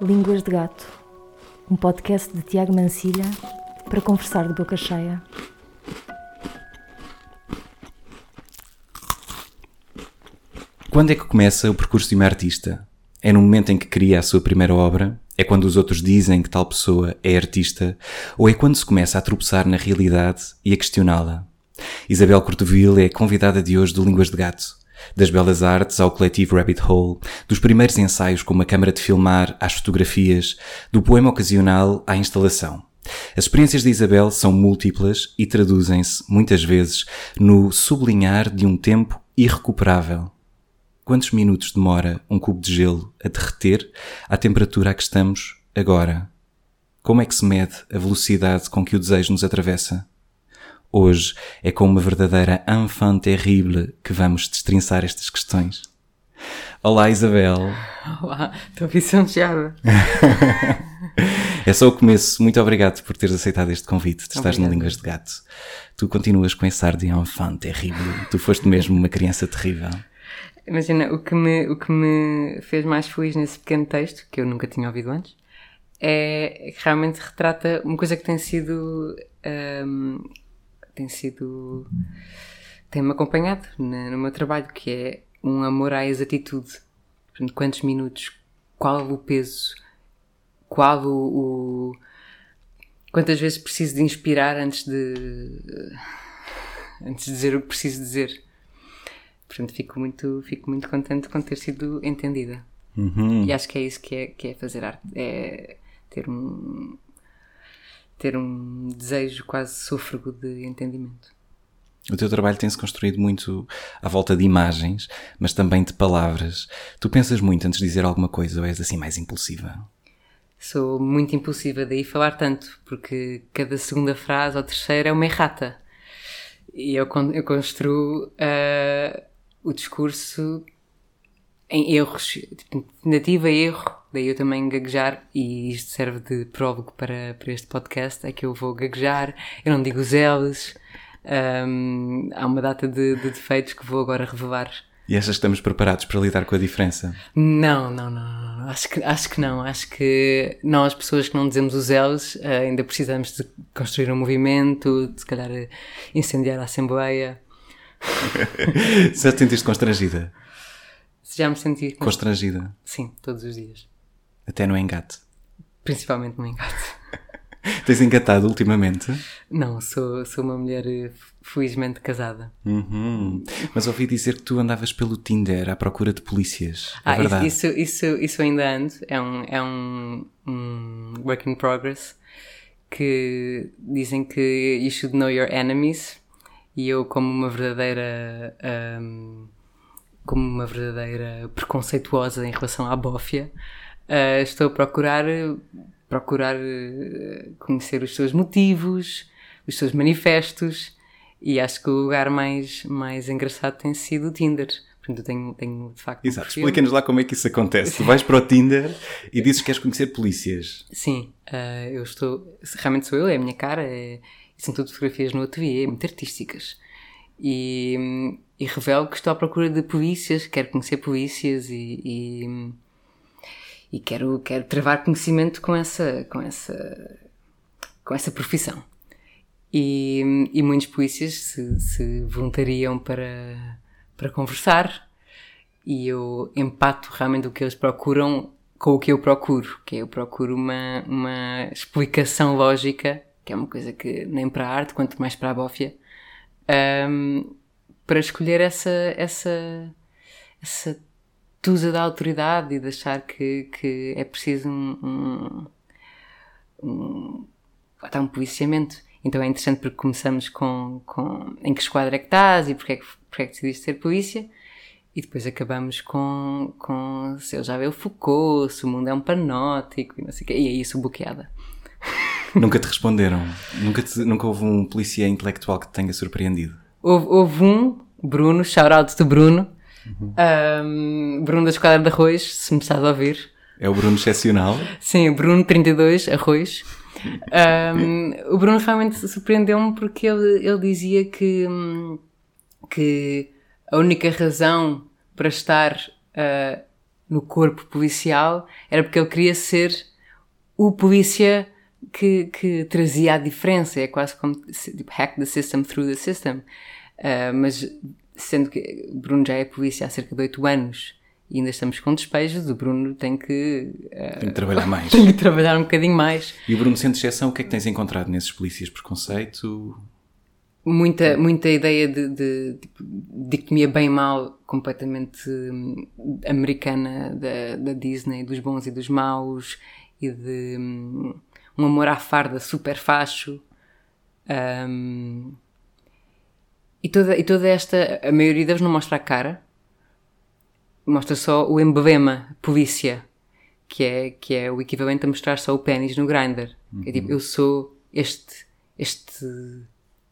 Línguas de Gato, um podcast de Tiago Mancilha para conversar de boca cheia. Quando é que começa o percurso de uma artista? É no momento em que cria a sua primeira obra? É quando os outros dizem que tal pessoa é artista? Ou é quando se começa a tropeçar na realidade e a questioná-la? Isabel Cortoville é convidada de hoje do Línguas de Gato. Das belas artes ao coletivo Rabbit Hole, dos primeiros ensaios com uma câmara de filmar às fotografias, do poema ocasional à instalação. As experiências de Isabel são múltiplas e traduzem-se, muitas vezes, no sublinhar de um tempo irrecuperável. Quantos minutos demora um cubo de gelo a derreter à temperatura a que estamos agora? Como é que se mede a velocidade com que o desejo nos atravessa? Hoje é com uma verdadeira enfant terrible que vamos destrinçar estas questões. Olá Isabel. Olá, estou lisonjeada. é só o começo. Muito obrigado por teres aceitado este convite estar no Línguas de Gato. Tu continuas com esse ar de enfant terrible. Tu foste mesmo uma criança terrível. Imagina, o que, me, o que me fez mais feliz nesse pequeno texto, que eu nunca tinha ouvido antes, é que realmente retrata uma coisa que tem sido. Um, tem sido. tem-me acompanhado no, meu trabalho, que é um amor à exatitude. Quantos minutos, qual o peso, qual o, o. quantas vezes preciso de inspirar antes de. antes de dizer o que preciso dizer. Portanto, fico muito, fico muito contente com ter sido entendida. Uhum. E acho que é isso que é, que é fazer arte. É ter um, ter um desejo quase sôfrego de entendimento. O teu trabalho tem-se construído muito à volta de imagens, mas também de palavras. Tu pensas muito antes de dizer alguma coisa ou és assim mais impulsiva? Sou muito impulsiva, daí falar tanto, porque cada segunda frase ou terceira é uma errata. E eu, eu construo uh, o discurso em erros, tipo, tentativa erro, daí eu também gaguejar, e isto serve de prólogo para, para este podcast, é que eu vou gaguejar, eu não digo os L's, um, há uma data de, de, defeitos que vou agora revelar. E achas que estamos preparados para lidar com a diferença? Não, não, não, não. Acho, que, acho que não. Acho que nós, pessoas que não dizemos os L's, ainda precisamos de construir um movimento, de se calhar incendiar a Assembleia. Já te sentiste constrangida? Já me senti. Constrangida? Sim, todos os dias. Até no engate? Principalmente no engate. Tens engatado ultimamente? Não, sou, sou uma mulher felizmente casada. Uhum. Mas ouvi dizer que tu andavas pelo Tinder à procura de polícias. É ah, verdade? Isso, isso, isso ainda ando. É um, é um, um work in progress que dizem que you should know your enemies e eu como uma verdadeira um, como uma verdadeira preconceituosa em relação à bófia uh, estou a procurar procurar conhecer os seus motivos os seus manifestos e acho que o lugar mais mais engraçado tem sido o Tinder Portanto, eu tenho, tenho de facto. Exato, um explica-nos lá como é que isso acontece. Tu vais para o Tinder e dizes que queres conhecer polícias. Sim, uh, eu estou. Realmente sou eu, é a minha cara, é, são tudo fotografias no ateliê, muito artísticas. E, e revelo que estou à procura de polícias, quero conhecer polícias e, e, e, quero, quero travar conhecimento com essa, com essa, com essa profissão. E, e muitos polícias se, se voluntariam para, para conversar e eu empato realmente o que eles procuram com o que eu procuro, que eu procuro uma, uma explicação lógica, que é uma coisa que nem para a arte, quanto mais para a bófia, um, para escolher essa, essa, essa tusa da autoridade e de achar que, que é preciso um, um, um, um policiamento. Então é interessante porque começamos com, com em que esquadra é que estás e porque é que, porque é que decidiste ser polícia e depois acabamos com, com se eu já vi o Foucault, se o mundo é um panótico e não sei o quê, e aí sou bloqueada. Nunca te responderam? Nunca, te, nunca houve um polícia intelectual que te tenha surpreendido? Houve, houve um, Bruno, shout-out do Bruno, uhum. um, Bruno da Esquadra de Arroz, se me estás a ouvir. É o Bruno excepcional? Sim, o Bruno 32, Arroz. Um, o Bruno realmente surpreendeu-me porque ele, ele dizia que, que a única razão para estar uh, no corpo policial era porque ele queria ser o polícia que, que trazia a diferença. É quase como tipo, hack the system through the system. Uh, mas sendo que Bruno já é polícia há cerca de 8 anos e ainda estamos com despejos, o Bruno tem que, uh, tem que trabalhar mais. tem que trabalhar um bocadinho mais. E o Bruno, sendo exceção, o que é que tens encontrado nesses polícias? Preconceito? Muita, muita ideia de, de, tipo, dicotomia bem-mal completamente hum, americana da, da Disney, dos bons e dos maus, e de hum, um amor à farda super facho. Um, e, toda, e toda esta, a maioria deles não mostra a cara, mostra só o emblema polícia, que é, que é o equivalente a mostrar só o pênis no grinder. Uhum. É tipo, eu sou este, este,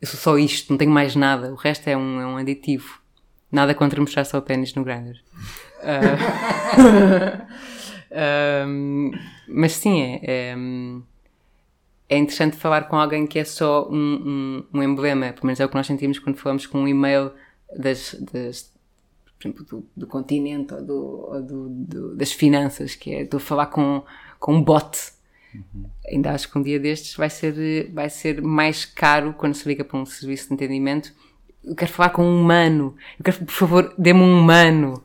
eu sou só isto, não tenho mais nada, o resto é um, é um aditivo. Nada contra mostrar só o pênis no grinder. Uh, mas sim, é, é, é, interessante falar com alguém que é só um, um, um, emblema, pelo menos é o que nós sentimos quando falamos com um e-mail das, das por exemplo, do, do continente ou, do, ou do, do, das finanças, que é estou a falar com, com um bot. Uhum. Ainda acho que um dia destes vai ser, vai ser mais caro quando se liga para um serviço de entendimento. Eu quero falar com um humano. Eu quero, por favor, dê-me um humano.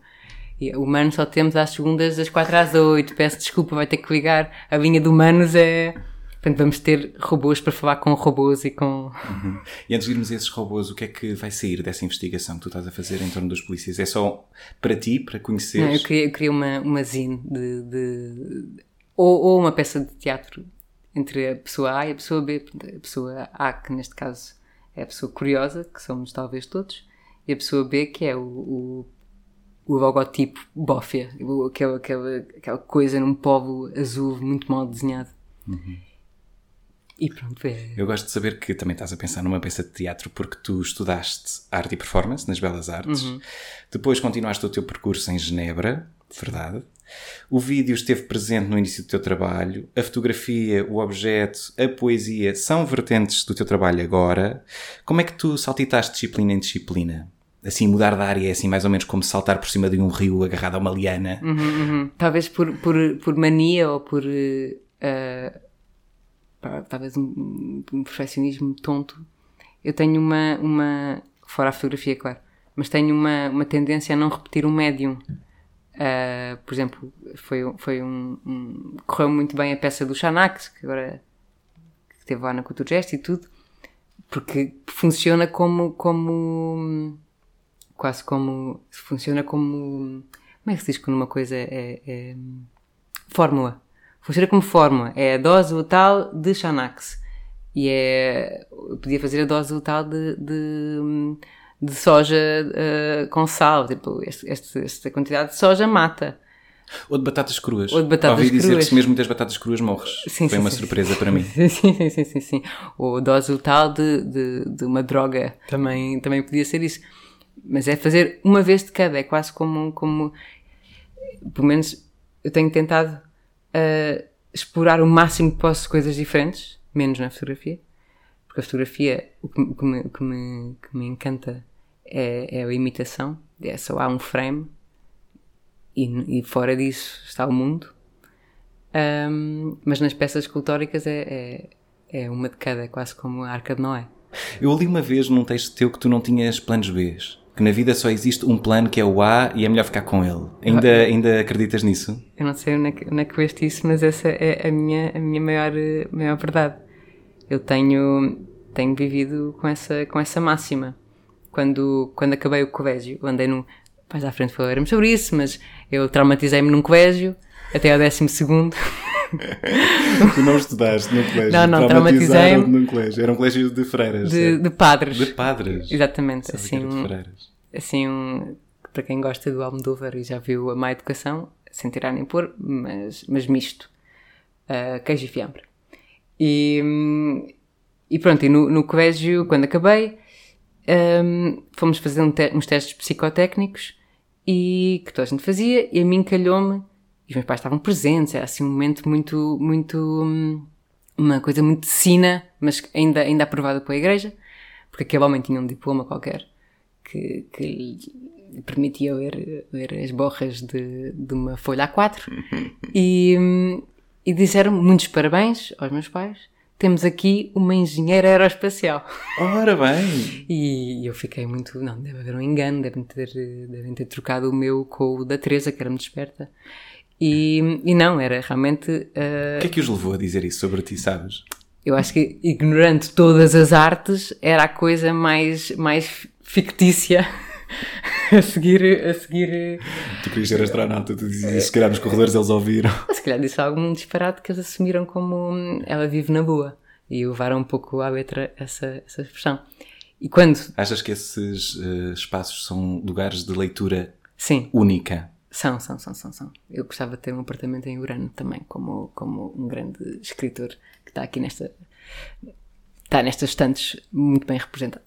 E humano só temos às segundas, das 4 às 8. Peço desculpa, vai ter que ligar. A linha de humanos é Portanto, vamos ter robôs para falar com robôs e com. Uhum. E antes de irmos a esses robôs, o que é que vai sair dessa investigação que tu estás a fazer em torno dos polícias? É só para ti, para conhecer? Não, eu queria, eu queria uma, uma zine de. de ou, ou, uma peça de teatro entre a pessoa A e a pessoa B. A pessoa A, que neste caso é a pessoa curiosa, que somos talvez todos, e a pessoa B, que é o, o o logotipo bófia, aquela, aquela, aquela coisa num povo azul muito mal desenhado. Uhum. E pronto, é. Eu gosto de saber que também estás a pensar numa peça de teatro porque tu estudaste arte e performance nas Belas Artes, uhum. depois continuaste o teu percurso em Genebra, verdade? O vídeo esteve presente no início do teu trabalho, a fotografia, o objeto, a poesia são vertentes do teu trabalho agora. Como é que tu saltitaste disciplina em disciplina? Assim, mudar de área é assim mais ou menos como saltar por cima de um rio agarrado a uma liana. Uhum, uhum. Talvez por, por, por mania ou por. Uh talvez um, um perfeccionismo tonto, eu tenho uma, uma, fora a fotografia, claro, mas tenho uma, uma tendência a não repetir um médium. Uh, por exemplo, foi, foi um, um, correu muito bem a peça do Xanax, que agora que teve lá na Cultura Gesto e tudo, porque funciona como, como quase como funciona como como é que se diz quando uma coisa é, é fórmula Funciona como fórmula. É a dose letal de Xanax. E é. Eu podia fazer a dose letal de, de, de soja uh, com sal. Tipo, este, este, esta quantidade de soja mata. Ou de batatas cruas. Ou de batatas Ouvi dizer que se mesmo muitas batatas cruas morres. Sim, Foi sim, uma sim, surpresa para mim. Sim, sim, sim, sim, sim. Ou dose letal de, de, de, uma droga. Também, também podia ser isso. Mas é fazer uma vez de cada. É quase como. como pelo menos eu tenho tentado uh, explorar o máximo que posso coisas diferentes, menos na fotografia, porque a fotografia, o que, o que, me, o que, me, que me, encanta é, é, a imitação, é só há um frame e, e fora disso está o mundo. Um, mas nas peças escultóricas é, é, é, uma de cada, é quase como a Arca de Noé. Eu li uma vez num texto teu que tu não tinhas planos B que na vida só existe um plano que é o A e é melhor ficar com ele. Ainda, ah, ainda acreditas nisso? Eu não sei onde é que, onde é que veste isso, mas essa é a minha, a minha maior, maior verdade. Eu tenho, tenho vivido com essa, com essa máxima. Quando, quando acabei o colégio, andei num. Mais à frente falaremos sobre isso, mas eu traumatizei-me num colégio até ao décimo segundo. tu não estudaste no colégio? Não, não, traumatizei-me. num colégio. Era um colégio de freiras. De, de padres. De padres. Exatamente. assim, um, assim um, para quem gosta do Almodóvar e já viu a má educação, sem tirar nem pôr, mas, mas misto. Uh, queijo e fiambre. E, e pronto, e no, no colégio, quando acabei, um, fomos fazer um te uns testes psicotécnicos e que toda a gente fazia, e a mim calhou-me e os meus pais estavam presentes, era assim um momento muito, muito, hum, uma coisa muito sina, mas ainda, ainda aprovada pela igreja, porque aquele homem tinha um diploma qualquer que, que permitia ler, ler as borras de, de uma folha A4 e, hum, e disseram muitos parabéns aos meus pais. Temos aqui uma engenheira aeroespacial. Ora bem! E eu fiquei muito. Não, deve haver um engano, devem ter, devem ter trocado o meu com o da Teresa, que era muito esperta. E, e não, era realmente. uh, O que é que os levou a dizer isso sobre ti, sabes? eu acho que ignorando todas as artes era a coisa mais, mais fictícia a seguir, a seguir. Tu querias ser astronauta, tu dizias, se calhar nos corredores eles ouviram. Ou se calhar disse algum disparate que eles assumiram como hum, ela vive na boa e levaram um pouco à letra essa, essa expressão. E quando, Achas que esses eh, espaços são lugares de leitura sim, única? São, são, são, são, são. Eu gostava de ter um apartamento em Urano também, como, como um grande escritor que está aqui nesta. está nestas estantes muito bem representado.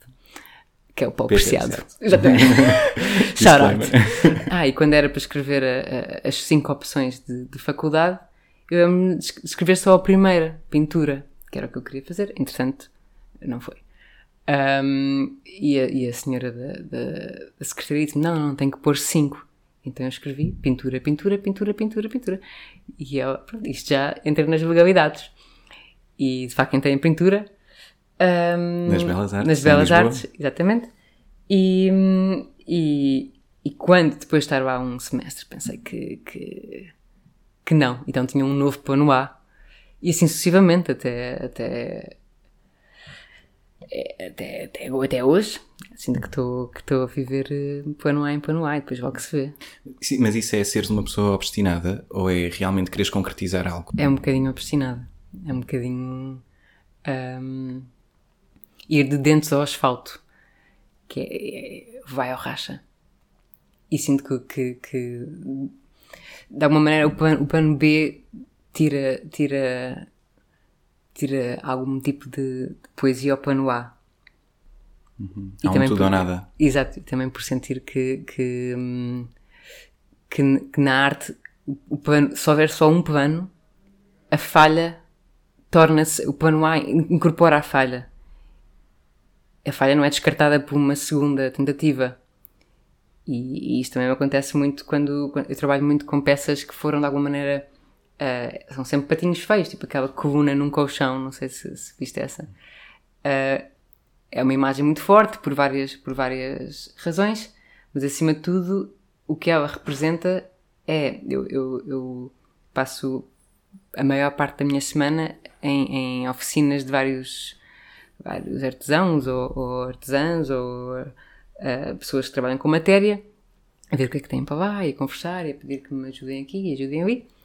Que é o Paulo Preciado. Exatamente. Shout out. Ah, e quando era para escrever a- a- as cinco opções de, de faculdade, eu es- escrever só a primeira, pintura, que era o que eu queria fazer. Entretanto, não foi. Ahm, e, a, e a senhora da, da, da secretaria disse não, não, tem que pôr cinco. Então eu escrevi pintura, pintura, pintura, pintura, pintura. E ela, pronto, isto já entra nas legalidades. E de facto entrei em pintura. ahm, Nas Belas Artes, Nas Belas. Artes, exatamente. E, hum, e, e quando depois de estar lá um semestre pensei que, que, que não. Então tinha um novo plano A. E assim sucessivamente até, até, até, até, até hoje. Sinto que estou que a viver eh, plano A em plano A e depois logo se vê. Sim, mas isso é seres uma pessoa obstinada ou é realmente quereres concretizar algo? É um bocadinho obstinado. É um bocadinho. hum, ir de dentes ao asfalto. Que é, é- vai ao racha. E sinto que, que, que de alguma maneira o plano, o plano B tira, tira, tira algum tipo de, de poesia ao plano A. E Há um tudo por- ou nada. Exato, também por sentir que, que, que, que na arte, o o plano, se houver só um plano, a falha torna-se, o plano A incorpora a falha. A falha não é descartada por uma segunda tentativa. E, e isto também acontece muito quando, quando eu trabalho muito com peças que foram de alguma maneira. Ah, são sempre patinhos feios, tipo aquela coluna num colchão, não sei se, se viste essa. Ah, é uma imagem muito forte por várias, por várias razões, mas acima de tudo, o que ela representa é. Eu, eu, eu passo a maior parte da minha semana em, em oficinas de vários, vários artesãos ou, ou artesãs ou ah, pessoas que trabalham com matéria, a ver o que é que têm para lá e a conversar e a pedir que me ajudem aqui e ajudem ali.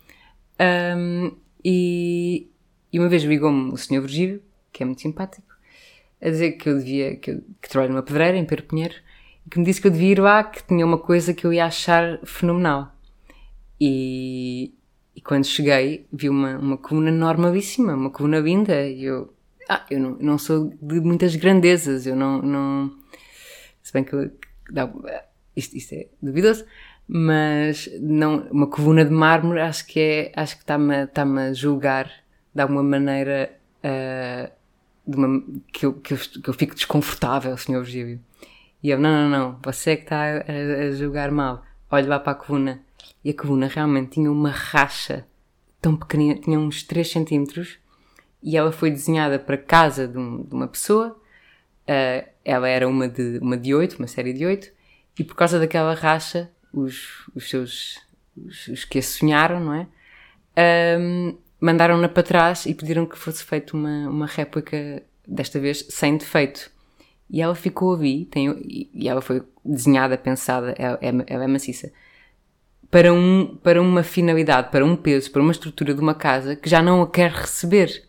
Ahm, e, e uma vez ligou-me o Sr. Virgílio, que é muito simpático, a dizer que eu devia, que, eu, que trabalho numa pedreira em Pedro Pinheiro, e que me disse que eu devia ir lá, que tinha uma coisa que eu ia achar fenomenal. E, e quando cheguei, vi uma, uma coluna normalíssima, uma coluna linda, e eu, ah, eu não, não sou de muitas grandezas, eu não, não se bem que dá- isto, isto é duvidoso, mas não, uma coluna de mármore acho que é, acho que está-me a- está-me a julgar de alguma maneira de uma, que, eu, que, eu, que eu fico desconfortável, Sr. Virgílio. E eu, não, não, não, você é que está a, a julgar mal. Olha lá para a coluna. E a coluna realmente tinha uma racha tão pequenina, tinha uns 3 centímetros, e ela foi desenhada para casa de, um- de uma pessoa. Uh, ela era uma de, uma de 8, uma série de 8, e por causa daquela racha, os, os seus, os, os que a sonharam, não é? Um, mandaram-na para trás e pediram que fosse feita uma, uma réplica, desta vez sem defeito. E ela ficou ali, tem, e- ela foi desenhada, pensada, ela, é- ela é maciça, para, um, para uma finalidade, para um peso, para uma estrutura de uma casa que já não a quer receber.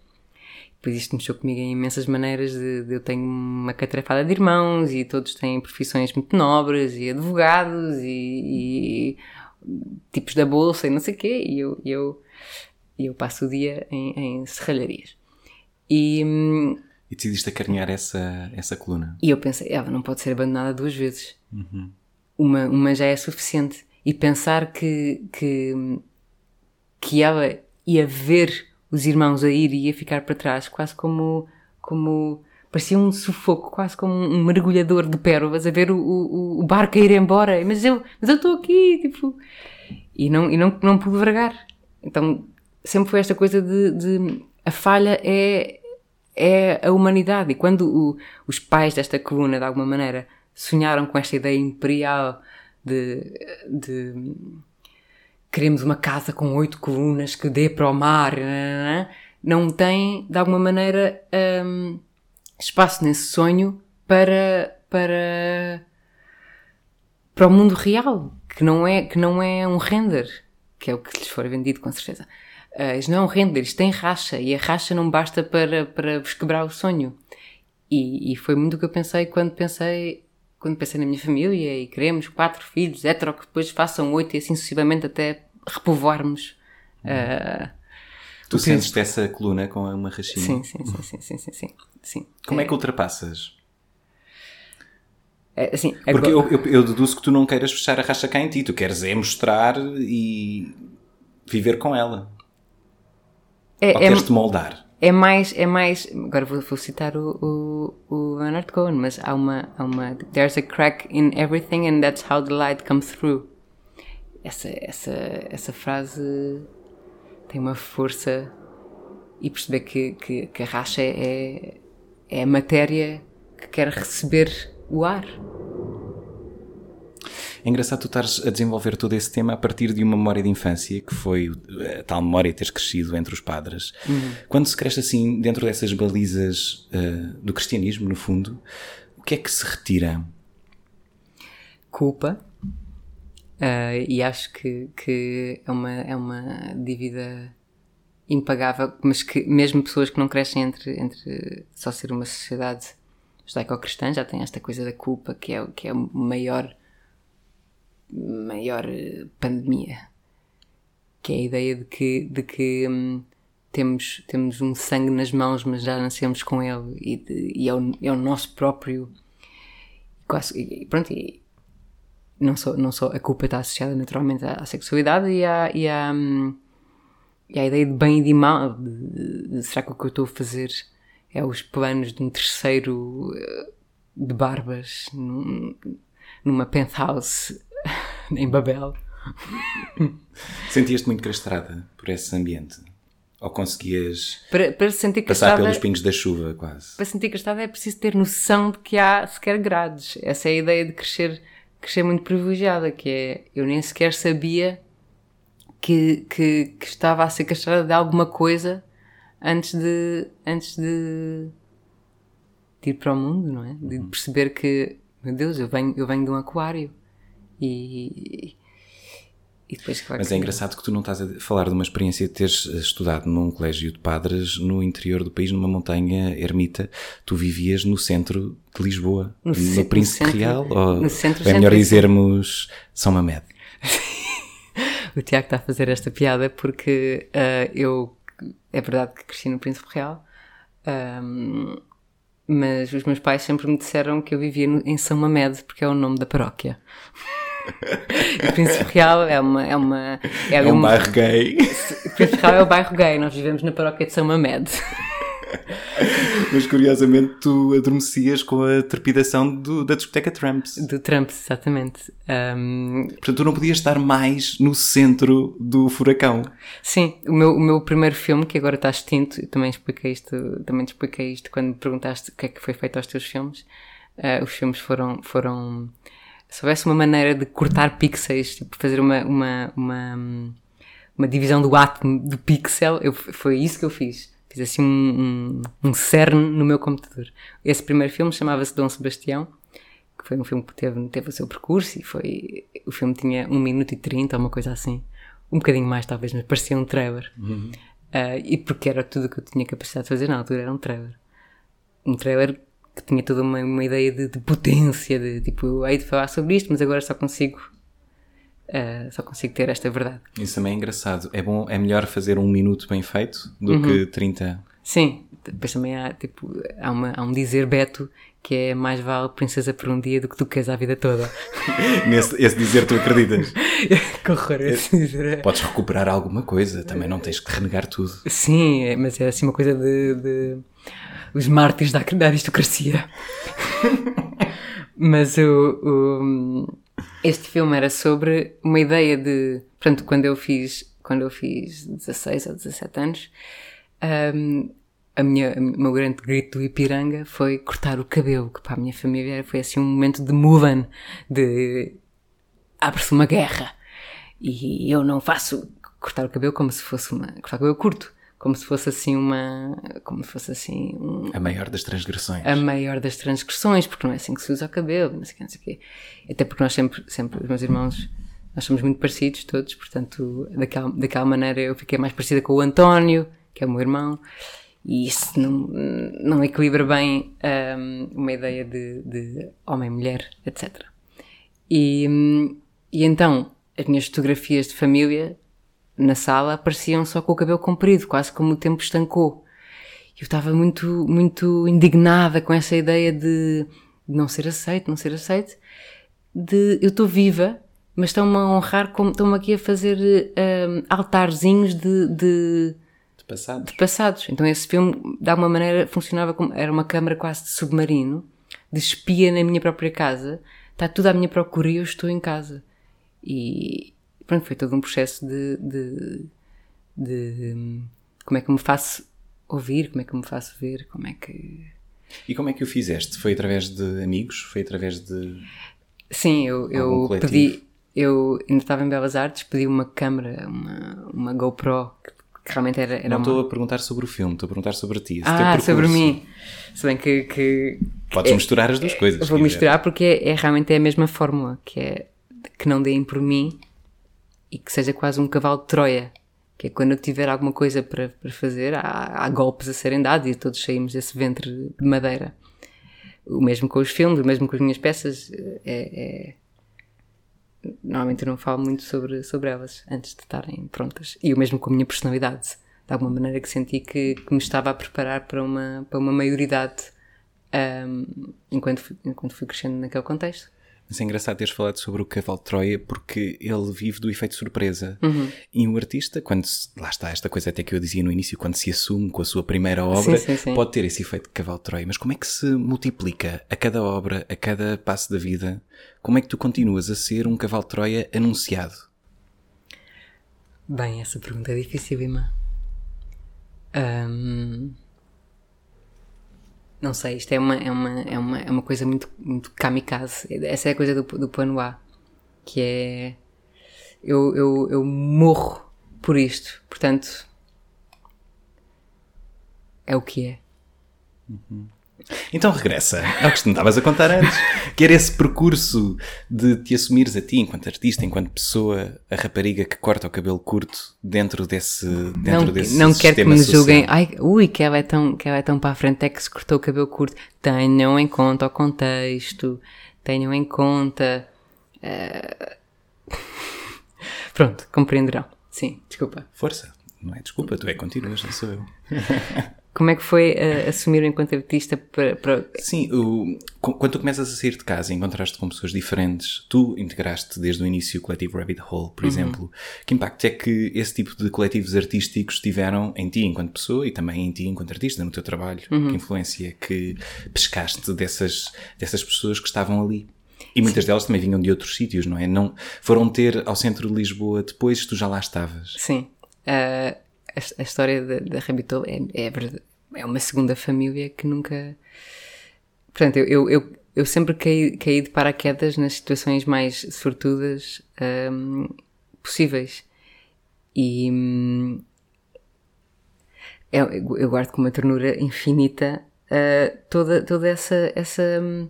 Pois isto mexeu comigo em imensas maneiras de, de eu tenho uma catrafada de irmãos e todos têm profissões muito nobres e advogados e, e tipos da bolsa e não sei o quê e eu, eu, eu passo o dia em, em serralharias. E, hum, E decidiste acarinhar essa, essa coluna. e eu pensei, ela não pode ser abandonada duas vezes. Uma, uma já é suficiente. E pensar que, que, que ela ia ver os irmãos a ir e ia ficar para trás, quase como, como parecia um sufoco, quase como um mergulhador de pérolas a ver o, o, o barco a ir embora. Mas eu mas eu estou aqui, tipo. E não, e não, não pude vergar. Então sempre foi esta coisa de, de a falha é, é a humanidade. E quando o, os pais desta coluna, de alguma maneira, sonharam com esta ideia imperial de, de queremos uma casa com oito colunas que dê para o mar, não tem, de alguma maneira, um, espaço nesse sonho para, para, para o mundo real, que não é, que não é um render, que é o que lhes for vendido, com certeza. Uh, isto não é um render, isto tem racha, e a racha não basta para, para vos quebrar o sonho. E, e foi muito o que eu pensei quando pensei quando pensei na minha família e queremos quatro filhos, hetero, que depois façam oito e assim sucessivamente até repovoarmos. Uh, tu sentes essa coluna com uma rachinha? Sim, sim, sim, sim, sim, sim, sim, sim. Como é, é que ultrapassas? É, assim, Porque eu, eu, eu, deduzo que tu não queiras fechar a racha cá em ti, tu queres é mostrar e viver com ela. É, Ou é, queres-te moldar? é mais, é mais, agora vou, vou citar o, o, o Leonard Cohen, mas há uma, há uma, there's a crack in everything and that's how the light comes through. Essa, essa, essa frase tem uma força e perceber que, que, que a racha é, é a matéria que quer receber o ar. É engraçado tu estares a desenvolver todo esse tema a partir de uma memória de infância, que foi a tal memória de teres crescido entre os padres. Uhum. Quando se cresce assim, dentro dessas balizas uh, do cristianismo, no fundo, o que é que se retira? Culpa. Uh, e acho que, que é, uma, é uma dívida impagável, mas que mesmo pessoas que não crescem entre, entre só ser uma sociedade judaico-cristã já têm esta coisa da culpa, que é, que é o maior maior eh, pandemia, que é a ideia de que, de que hum, temos, temos um sangue nas mãos, mas já nascemos com ele e, de, e é, o, é, o, nosso próprio. Quase, e, pronto, e não só, não só a culpa está associada naturalmente à, à sexualidade e à, e, à, e à ideia de bem e de mal. De, de, será que o que eu estou a fazer é os planos de um terceiro eh, de barbas num, numa penthouse em Babel. Sentias-te muito castrada por esse ambiente? Ou conseguias para, para sentir passar pelos pingos da chuva, quase? Para sentir castrada é preciso ter noção de que há sequer grades. Essa é a ideia de crescer, crescer muito privilegiada, que é eu nem sequer sabia que, que, que estava a ser castrada de alguma coisa antes de, antes de, de ir para o mundo, não é? De uhum. perceber que, meu Deus, eu venho, eu venho de um aquário e, e depois claro Mas é engraçado que tu não estás a falar de uma experiência de teres estudado num colégio de padres no interior do país, numa montanha ermita. Tu vivias no centro de Lisboa, no, no Príncipe centro, Real, ou no centro é melhor dizermos São Mamed? o Tiago está a fazer esta piada porque uh, eu, é verdade que cresci no Príncipe Real, um, mas os meus pais sempre me disseram que eu vivia no, em São Mamed porque é o nome da paróquia o Príncipe Real é uma. É, uma, é, é um uma, bairro gay. O Príncipe Real é o bairro gay, nós vivemos na paróquia de São Mamed. Mas curiosamente tu adormecias com a trepidação do, da discoteca Tramps. Do Tramps, exatamente. Um... Portanto, tu não podias estar mais no centro do furacão. Sim, o meu, o meu primeiro filme, que agora está extinto, eu também expliquei isto, também te expliquei isto quando me perguntaste o que é que foi feito aos teus filmes. Uh, os filmes foram, foram se houvesse uma maneira de cortar pixels, tipo, fazer uma, uma, uma, uma divisão do átomo do pixel, eu, foi isso que eu fiz. Fiz assim um, um, um cerne no meu computador. Esse primeiro filme chamava-se Dom Sebastião, que foi um filme que teve, teve o seu percurso e foi. O filme tinha 1 minuto e 30, uma coisa assim. Um bocadinho mais, talvez, mas parecia um trailer. Uhum. Uh, e porque era tudo o que eu tinha capacidade de fazer na altura, era um trailer. Um trailer que tinha toda uma, uma ideia de, de, potência, de tipo, hei de falar sobre isto, mas agora só consigo. Uh, só consigo ter esta verdade. Isso também é engraçado. É bom, é melhor fazer um minuto bem feito do uhum. que 30. Sim, depois também há, tipo, há, uma, há um dizer Beto que é mais vale princesa por um dia do que tu queres a vida toda. Nesse esse dizer tu acreditas. que horror esse dizer. Podes recuperar alguma coisa, também não tens que renegar tudo. Sim, é- mas é assim uma coisa de. de- os mártires da, da aristocracia. mas o, o- este filme era sobre uma ideia de. Portanto, quando eu fiz, quando eu fiz 16 ou 17 anos, hum, a minha, o meu grande grito do Ipiranga foi cortar o cabelo, que para a minha família foi assim um momento de move-on, de abre-se uma guerra. E eu não faço cortar o cabelo como se fosse uma. cortar o cabelo curto, como se fosse assim uma. como se fosse assim um, A maior das transgressões. a maior das transgressões, porque não é assim que se usa o cabelo, não sei o não sei o quê. Até porque nós sempre, sempre, os meus irmãos, nós somos muito parecidos todos, portanto, daquela, daquela maneira eu fiquei mais parecida com o António, que é o meu irmão, e isso não, não equilibra bem hum, uma ideia de, de homem-mulher, etc. E, hum, e então, as minhas fotografias de família na sala apareciam só com o cabelo comprido, quase como o tempo estancou. Eu estava muito, muito indignada com essa ideia de não ser aceito, não ser aceito. De eu estou viva, mas estão-me a honrar como estão-me aqui a fazer hum, altarzinhos de, de, De passado. de passados. Então esse filme, de alguma maneira, funcionava como era uma câmara quase de submarino, de espia na minha própria casa. Está tudo à minha procura e eu estou em casa. E pronto, foi todo um processo de, de, de, hum, como é que me faço ouvir, como é que me faço ver, como é que. E como é que o fizeste? Foi através de amigos? Foi através de. Sim, eu, eu coletivo? pedi, eu ainda estava em Belas Artes, pedi uma câmara, uma, uma GoPro, que, realmente era, era Não uma... estou a perguntar sobre o filme, estou a perguntar sobre ti. Ah, sobre mim. Se bem que, que Podes misturar as duas coisas. eu se vou quiser. misturar porque é, é realmente é a mesma fórmula, que é que não deem por mim e que seja quase um cavalo de Troia. Que é quando eu tiver alguma coisa para, para fazer, há, há golpes a serem dados e todos saímos desse ventre de madeira. O mesmo com os filmes, o mesmo com as minhas peças. É, é- Normalmente eu não falo muito sobre, sobre elas antes de estarem prontas. E o mesmo com a minha personalidade. De alguma maneira que senti que, que me estava a preparar para uma, para uma maioridade ahm, enquanto, fui, enquanto fui crescendo naquele contexto. Mas é engraçado teres falado sobre o cavalo de Troia porque ele vive do efeito surpresa. Uhum. E um artista, quando se- lá está esta coisa até que eu dizia no início, quando se assume com a sua primeira obra, Sim, sim, sim. pode ter esse efeito de cavalo de Troia. Mas como é que se multiplica a cada obra, a cada passo da vida? Como é que tu continuas a ser um cavalo de Troia anunciado? Bem, essa pergunta é dificílima. Ahm, não sei, isto é uma, é uma, é uma, é uma coisa muito, muito kamikaze. Essa é a coisa do, do plano A. Que é. Eu, eu, eu morro por isto. Portanto. É o que é. Então regressa ao que estavas a contar antes, que era esse percurso de te assumires a ti enquanto artista, enquanto pessoa, a rapariga que corta o cabelo curto dentro desse, dentro não, desse não quero que me social. julguem. Ai, ui, que ela, é tão, que ela é tão para a frente, é que se cortou o cabelo curto. Tenham em conta o contexto, tenham em conta. eh, Pronto, compreenderão. Sim, desculpa. Força, não é desculpa, tu é continuas, não sou eu. Como é que foi eh, assumir enquanto artista para. para- Sim, o, quando tu começas a sair de casa e encontraste com pessoas diferentes, tu integraste desde o início o coletivo Rabbit Hole, por exemplo. Que impacto é que esse tipo de coletivos artísticos tiveram em ti enquanto pessoa e também em ti enquanto artista, no teu trabalho? Que influência que pescaste dessas, dessas pessoas que estavam ali? E muitas delas também vinham de outros sítios, não é? Não, foram ter ao centro de Lisboa depois tu já lá estavas. Sim. eh, a, história da, da é, é, verdade- é uma segunda família que nunca. Portanto, eu, eu, eu, eu sempre caí, caí de paraquedas nas situações mais sortudas ahm, possíveis. E. hum, eu, eu guardo com uma ternura infinita ah, toda, toda essa. essa hum,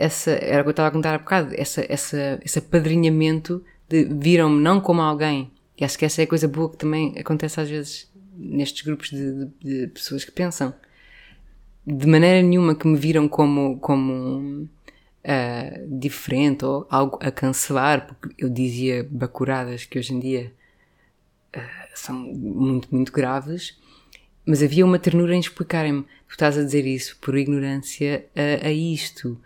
essa, era o que eu estava a contar há bocado, essa, essa, esse apadrinhamento de viram-me não como alguém. E acho que essa é a coisa boa que também acontece às vezes nestes grupos de, de- de pessoas que pensam. De maneira nenhuma que me viram como, como ah, diferente ou algo a cancelar, porque eu dizia bacuradas que hoje em dia ah, são muito, muito graves, mas havia uma ternura em explicarem-me: tu estás a dizer isso por ignorância a, a isto.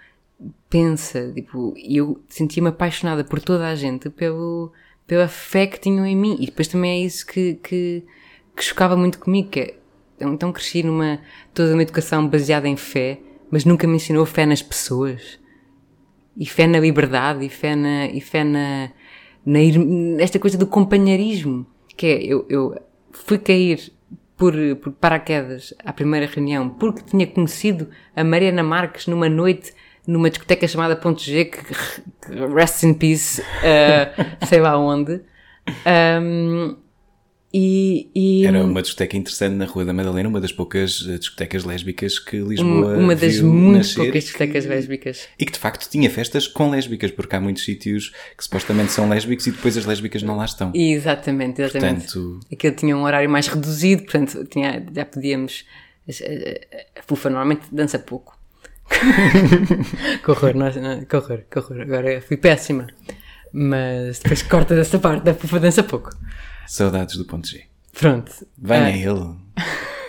Pensa, tipo, eu sentia-me apaixonada por toda a gente pelo, pela fé que tinham em mim. E depois também é isso que, que, que chocava muito comigo, que é, então cresci numa, toda uma educação baseada em fé, mas nunca me ensinou fé nas pessoas. E fé na liberdade, e fé na, e fé na, na esta coisa do companheirismo, que é, eu, eu fui cair por, por paraquedas à primeira reunião porque tinha conhecido a Mariana Marques numa noite numa discoteca chamada Ponto G, que, que rest in peace, uh, sei lá onde. Um, e, e, Era uma discoteca interessante na Rua da Madalena, uma das poucas eh, discotecas lésbicas que Lisboa Uma, uma das muito poucas discotecas lésbicas. E que de facto tinha festas com lésbicas, porque há muitos sítios que supostamente são lésbicos e depois as lésbicas não lá estão. Exatamente, exatamente. Portanto... Aquilo tinha um horário mais reduzido, portanto tinha, já podíamos. A, a Fufa normalmente dança pouco. que horror, não, não, que horror, que horror. Agora fui péssima. Mas depois corta dessa parte da Fufa dança pouco. Saudades do ponto G. Pronto. Venha ah. ele.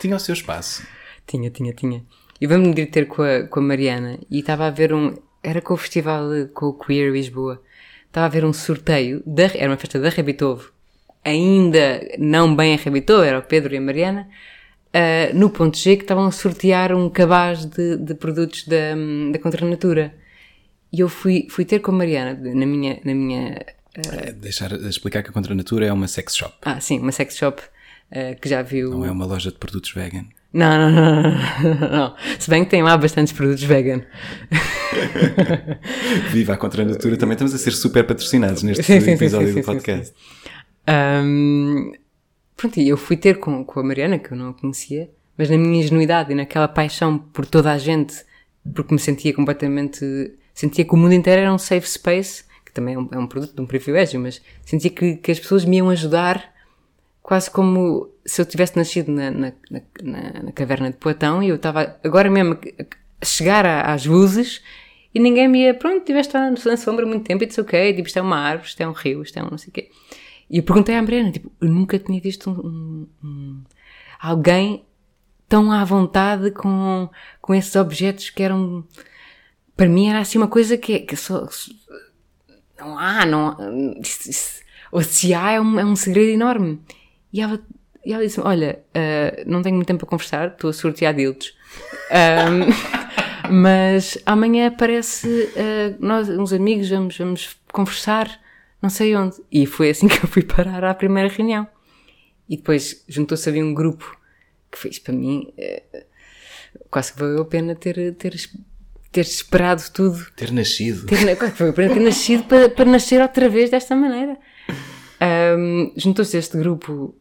Tinha o seu espaço. Tinha, tinha, tinha. E vamos ter com a, com a Mariana e estava a ver um. Era com o festival com o Queer Lisboa. Estava a ver um sorteio. Da, era uma festa da Rabitovo. Ainda não bem a Rabitovo, era o Pedro e a Mariana. Uh, no ponto G que estavam a sortear um cabaz de, de produtos da, da Contranatura. E eu fui, fui ter com a Mariana na minha, na minha Uh, Deixar explicar que a Contra Natura é uma sex shop. Ah, sim, uma sex shop uh, que já viu. Não é uma loja de produtos vegan. Não, não, não, não, não. Se bem que tem lá bastantes produtos vegan. Viva a Contra Natura, também estamos a ser super patrocinados neste sim, sim, episódio sim, do podcast. Um, pronto, e eu fui ter com, com a Mariana, que eu não a conhecia, mas na minha ingenuidade e naquela paixão por toda a gente, porque me sentia completamente. sentia que o mundo inteiro era um safe space também é um, é um produto de um privilégio, mas sentia que, que as pessoas me iam ajudar quase como se eu tivesse nascido na, na, na, na caverna de Platão e eu estava agora mesmo a chegar às luzes e ninguém me ia, pronto, tiveste na sombra muito tempo e disse ok, tipo, isto é uma árvore, isto é um rio, isto é um não sei o quê. E eu perguntei à Mariana, tipo, eu nunca tinha visto um, um, alguém tão à vontade com, com esses objetos que eram, para mim era assim uma coisa que, que só, não há, não isso, isso, ou se há é um, é um segredo enorme. E ela, e ela disse olha, uh, não tenho muito tempo para conversar, estou a sortear dildos. Um, mas amanhã aparece uh, nós, uns amigos, vamos, vamos conversar, não sei onde. E foi assim que eu fui parar à primeira reunião. E depois juntou-se ali um grupo que fez para mim. Uh, quase que valeu a pena ter, ter ter esperado tudo. Ter nascido. Ter, foi para ter nascido para, para nascer outra vez desta maneira. Um, Juntou-se este grupo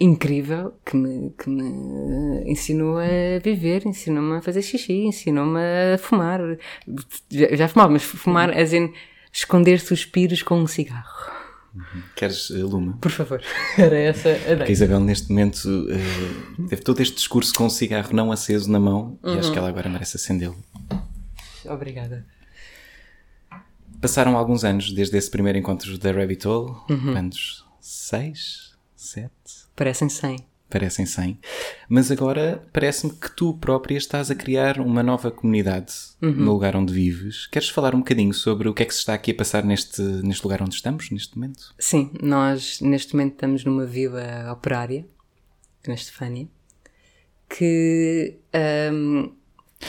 incrível que me, que me ensinou a viver, ensinou-me a fazer xixi, ensinou-me a fumar. Já, já fumava, mas fumar, é assim, esconder suspiros com um cigarro. Queres uh, Luma? Por favor, era essa a ideia. Porque a Isabel, neste momento, uh, teve todo este discurso com um cigarro não aceso na mão uhum. e acho que ela agora merece acendê-lo. Obrigada. Passaram alguns anos desde esse primeiro encontro da Rabbit Hole. Uhum. Quantos? Seis? Sete? Parecem cem. Parecem cem. Mas agora parece-me que tu própria estás a criar uma nova comunidade uhum. no lugar onde vives. Queres falar um bocadinho sobre o que é que se está aqui a passar neste, neste lugar onde estamos, neste momento? Sim, nós neste momento estamos numa vila operária, na Estefânia, que um,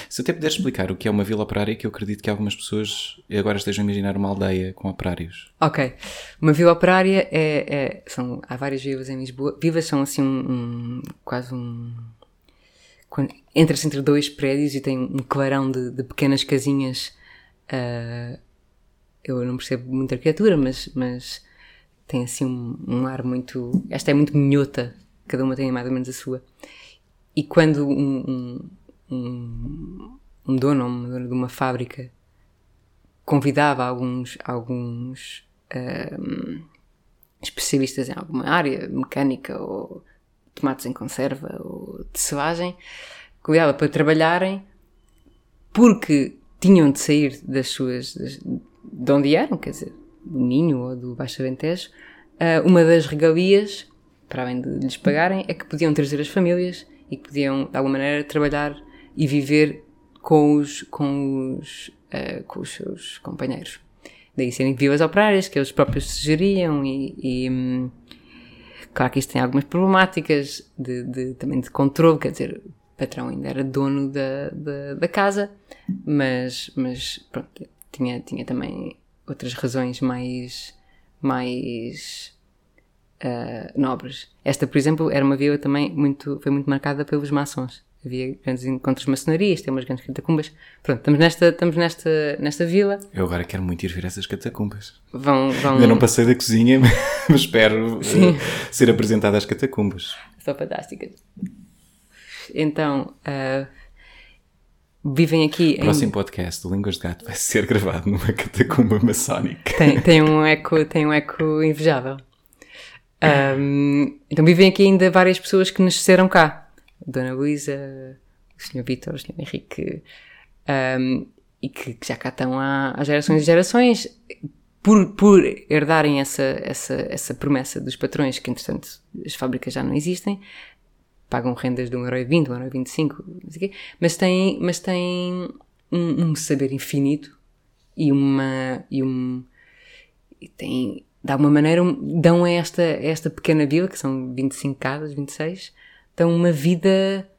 se até puder explicar o que é uma vila operária, que eu acredito que algumas pessoas agora estejam a imaginar uma aldeia com operários. Ok. Uma vila operária é. é são, há várias vilas em Lisboa. Vilas são assim um. um quase um. Entra-se entre dois prédios e tem um clarão de, de pequenas casinhas. Uh, eu não percebo muita arquitetura, mas, mas tem assim um, um, ar muito. Esta é muito minhota, cada uma tem mais ou menos a sua. E quando um, um um, um dono, uma dona de uma fábrica convidava alguns, alguns um, especialistas em alguma área, mecânica ou tomates em conserva ou de selagem, convidava para trabalharem porque tinham de sair das suas. Das, de onde eram, quer dizer, do Minho ou do Baixo Alentejo. Uh, uma das regalias, para além de lhes pagarem, é que podiam trazer as famílias e que podiam, de alguma maneira, trabalhar e viver com os, com os, uh, com os seus companheiros. Daí serem vilas operárias, que eles próprios sugeriam e, e hum, claro que isto tem algumas problemáticas de, de, também de controle, quer dizer, o patrão ainda era dono da, da, da casa, mas, mas pronto, tinha, tinha também outras razões mais, mais uh, nobres. Esta, por exemplo, era uma vila também muito, foi muito marcada pelos maçons havia grandes encontros de maçonaria, tem umas grandes catacumbas. Pronto, estamos nesta, estamos nesta, nesta vila. Eu agora quero muito ir ver essas catacumbas. Vão, vão... Ainda não passei da cozinha, mas espero uh, ser apresentada às catacumbas. São fantásticas. Então, uh, vivem aqui. O próximo em... podcast do Línguas de Gato vai ser gravado numa catacumba maçónica. Tem, tem, um, eco, tem um eco invejável. Um, então vivem aqui ainda várias pessoas que nasceram cá. Dona Luísa, o Sr. Vítor, o Sr. Henrique, um, e que, que, já cá estão há, há gerações e gerações, por, por herdarem essa, essa, essa promessa dos patrões, que entretanto as fábricas já não existem, pagam rendas de 1,20€, 1,25€, não sei o quê, mas têm, mas têm um, um saber infinito e uma. E um, e têm, de alguma maneira, dão a esta, esta pequena vila, que são 25 casas, 26, então, uma vida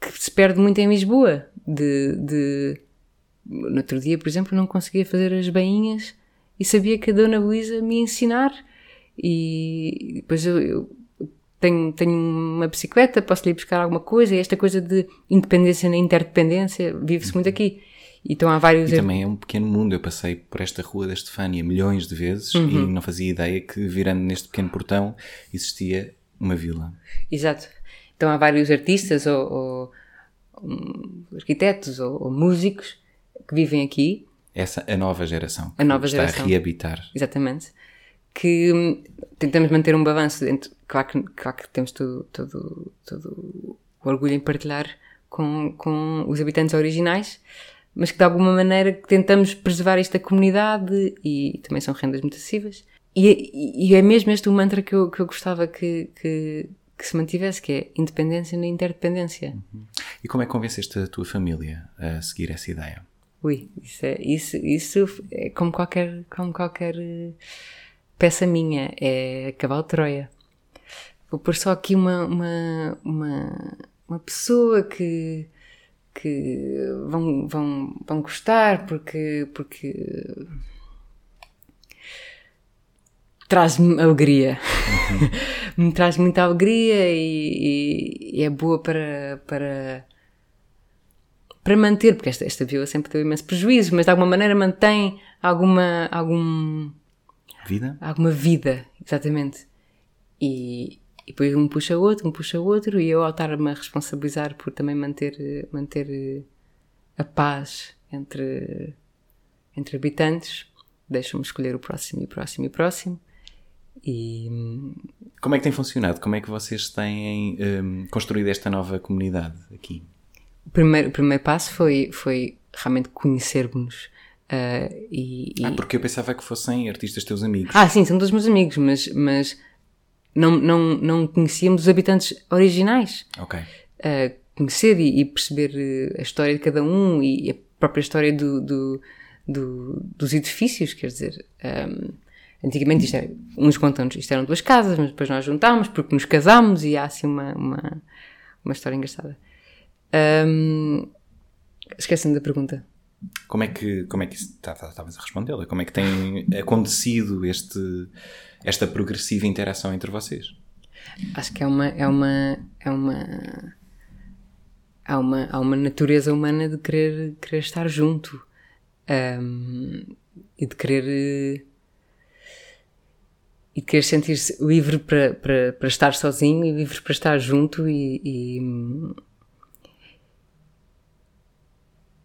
que se perde muito em Lisboa. De, de... No outro dia, por exemplo, não conseguia fazer as bainhas e sabia que a Dona Luísa me ia ensinar. E depois eu, eu tenho, tenho uma bicicleta, posso lhe buscar alguma coisa. E esta coisa de independência na interdependência vive-se muito aqui. Então há vários. E também é um pequeno mundo. Eu passei por esta rua da Estefânia milhões de vezes uhum. e não fazia ideia que virando neste pequeno portão existia uma vila. Exato. Então há vários artistas ou, ou um, arquitetos ou, ou, músicos que vivem aqui. Essa a nova geração. A nova está geração. a reabitar. Exatamente. Que hum, tentamos manter um balanço dentro. Claro que, claro que temos todo, todo, todo o orgulho em partilhar com, com os habitantes originais, mas que de alguma maneira tentamos preservar esta comunidade e também são rendas muito acessíveis e, e, é mesmo este o mantra que eu, que eu gostava que, que, que se mantivesse, que é independência na interdependência. Uhum. E como é que convenceste a tua família a seguir essa ideia? Ui, isso, é, isso, isso é como qualquer, como qualquer eh, peça minha, é cavalo de Troia. Vou pôr só aqui uma, uma, uma, uma pessoa que, que vão, vão, vão gostar porque, porque traz-me alegria. Uhum. me traz muita alegria e, e, e, é boa para, para, para manter, porque esta, esta vila sempre teve imenso prejuízo, mas de alguma maneira mantém alguma. Algum, vida? Alguma vida, exatamente. E, e depois um puxa o outro, um puxa o outro, e eu ao estar-me a responsabilizar por também manter, manter a paz entre, entre habitantes, deixo-me escolher o próximo e o próximo e o próximo. E... Como é que tem funcionado? Como é que vocês têm um, construído esta nova comunidade aqui? O primeiro, o primeiro passo foi, foi realmente conhecermos. Uh, e, e... Ah, porque eu pensava que fossem artistas teus amigos. Ah, sim, são todos meus amigos, mas, mas não, não, não conhecíamos os habitantes originais. Ok. Uh, conhecer e, e, perceber eh, a história de cada um e a própria história do, do, do dos edifícios, quer dizer. Um, Antigamente isto era, uns contam-nos, isto eram duas casas, mas depois nós juntámos porque nos casámos e há assim uma, uma, uma história engraçada. Um, Esquecendo da pergunta. Como é que, como é que tá, tá, estavas a respondê-la? Como é que tem acontecido este, esta progressiva interação entre vocês? Acho que é uma, é uma, é uma, há uma, há uma natureza humana de querer, querer estar junto um, e de querer e querer sentir-se livre para, para, para estar sozinho e livre para estar junto e, e,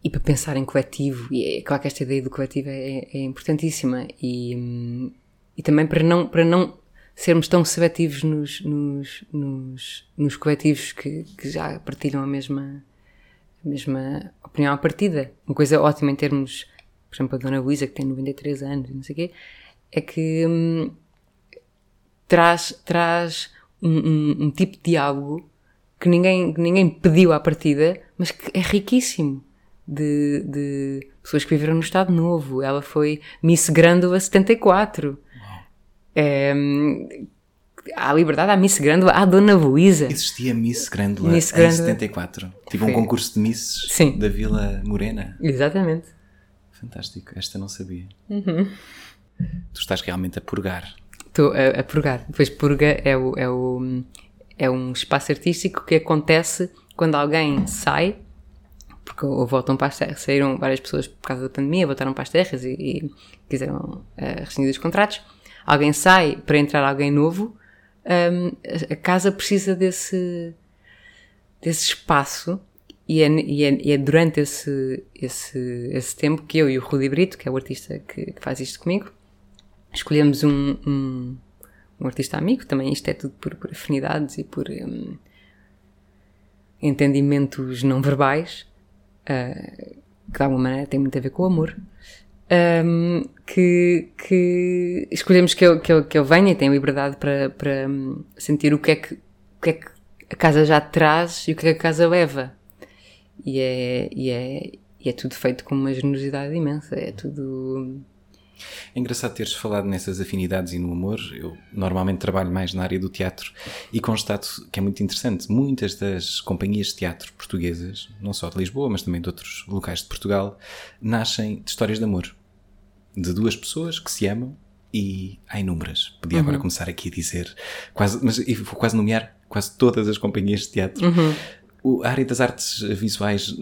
e, para pensar em coletivo. E é claro que esta ideia do coletivo é, é importantíssima e, e também para não, para não sermos tão seletivos nos, nos, nos, nos coletivos que, que já partilham a mesma, a mesma opinião à partida. Uma coisa ótima em termos, por exemplo, a Dona Luísa, que tem 93 anos, não sei o quê, é que hum, traz, traz um, um, um tipo de diálogo que ninguém, que ninguém pediu à partida, mas que é riquíssimo. De, de pessoas que viveram no Estado Novo. Ela foi Miss Grândola 74. É, há liberdade, há Miss Grândola, há Dona Luísa. Existia Miss Grândola Miss em Grândola. 74. Tive um Foi. concurso de Misses Sim. da Vila Morena. Exatamente. Fantástico, esta não sabia. Uhum. Tu estás realmente a purgar. Estou a, a purgar. Depois purga é, o, é, o, é um espaço artístico que acontece quando alguém sai, porque ou voltam para as terras, saíram várias pessoas por causa da pandemia, voltaram para as terras e, e quiseram uh, rescindir os contratos. Alguém sai para entrar alguém novo, a- a casa precisa desse, desse espaço e é, e é- e é durante esse, esse, esse tempo que eu e o Rudi Brito, que é o artista que, que faz isto comigo, escolhemos um, um, um artista amigo, também isto é tudo por, por afinidades e por hum, entendimentos não verbais, ah, que de alguma maneira tem muito a ver com o amor, hum, que, que escolhemos que ele, que, ele, que venha e tenha liberdade para, para hum, sentir o que, é que, o que é que a casa já traz e o que é que a casa leva. E é, e é, e é tudo feito com uma generosidade imensa, é tudo... É engraçado teres falado nessas afinidades e no amor. Eu normalmente trabalho mais na área do teatro e constato que é muito interessante. Muitas das companhias de teatro portuguesas, não só de Lisboa, mas também de outros locais de Portugal, nascem de histórias de amor. De duas pessoas que se amam e há inúmeras. Podia agora começar aqui a dizer, quase, mas vou quase nomear quase todas as companhias de teatro. O- a área das artes visuais,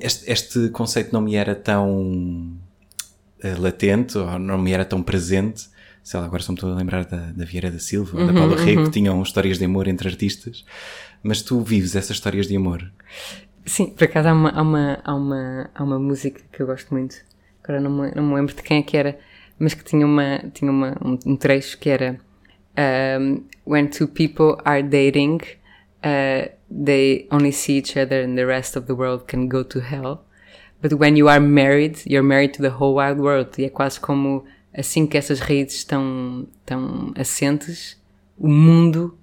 este, este conceito não me era tão eh, latente ou não me era tão presente. Sei lá, agora só me estou a lembrar da, da Vieira da Silva ou da Paula Rego, que tinham histórias de amor entre artistas. Mas tu vives essas histórias de amor. Sim, por acaso há uma, há uma, há uma, há uma música que eu gosto muito, agora não me, não me lembro de quem é que era, mas que tinha, uma, tinha uma, um, um trecho que era um, When two people are dating, uh, they only see each other and the rest of the world can go to hell. But when you are married, you're married to the whole wide world. E é quase como assim que essas raízes estão, estão assentes, o mundo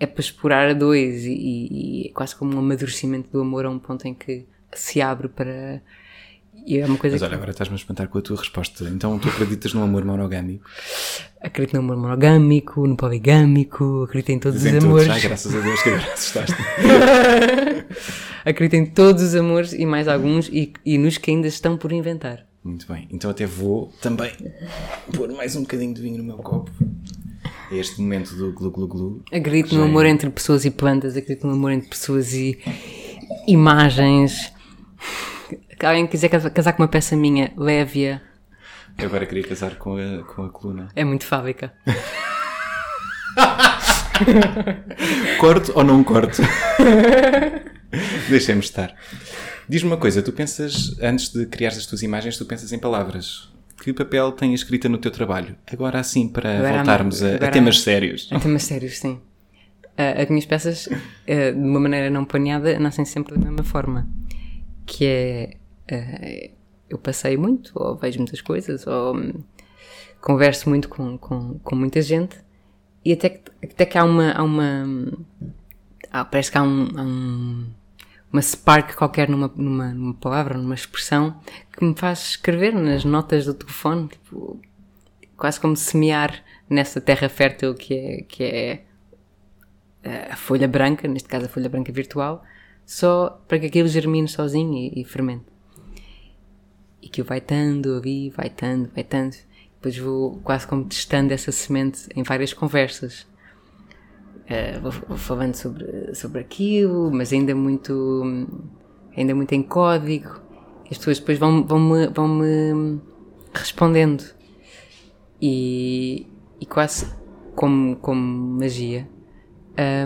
é para explorar a dois e, e- é quase como um amadurecimento do amor a um ponto em que se abre para. E é uma coisa Mas que olha, agora estás-me a espantar com a tua resposta. Então tu acreditas no amor monogâmico? acredito no amor monogâmico, no poligâmico, acredito em todos Dizem os todos, amores, ai, graças a Deus que agora assustaste. acredito em todos os amores e mais alguns e, e nos que ainda estão por inventar. Muito bem, então até vou também pôr mais um bocadinho de vinho no meu copo. É este momento do glu glu glu. Acredito no Já é. amor entre pessoas e plantas, acredito no amor entre pessoas e imagens. Que alguém quiser casar com uma peça minha, leve-a. Eu agora queria casar com a, com a coluna. É muito fábrica. Corto ou não corto? Deixem-me estar. Diz-me uma coisa, tu pensas, antes de criar as tuas imagens, tu pensas em palavras. Que papel tem a escrita no teu trabalho? Agora assim, para Agora há- voltarmos a, a agora temas sérios. Em temas sérios, sim. Ah, as minhas peças, ah, de uma maneira não planeada, nascem sempre da mesma forma. Que é. Eu passei muito, ou vejo muitas coisas, ou hum, converso muito com, com, com muita gente, e até que, até que há uma. Há uma hum, há- parece que há um. um- uma spark qualquer numa, numa, numa palavra, numa expressão, que me faz escrever nas notas do telefone, tipo, quase como semear nessa terra fértil que é, que é eh, a folha branca, neste caso a folha branca virtual, só para que aquilo germine sozinho e, e fermente. E que eu vai tando ali, vai tando, vai tando. Depois vou quase como testando essa semente em várias conversas. Eh, vou, vou falando sobre, sobre aquilo, mas ainda muito, ainda muito em código. As pessoas depois vão, vão, -me, vão -me respondendo. E, e quase como, como magia,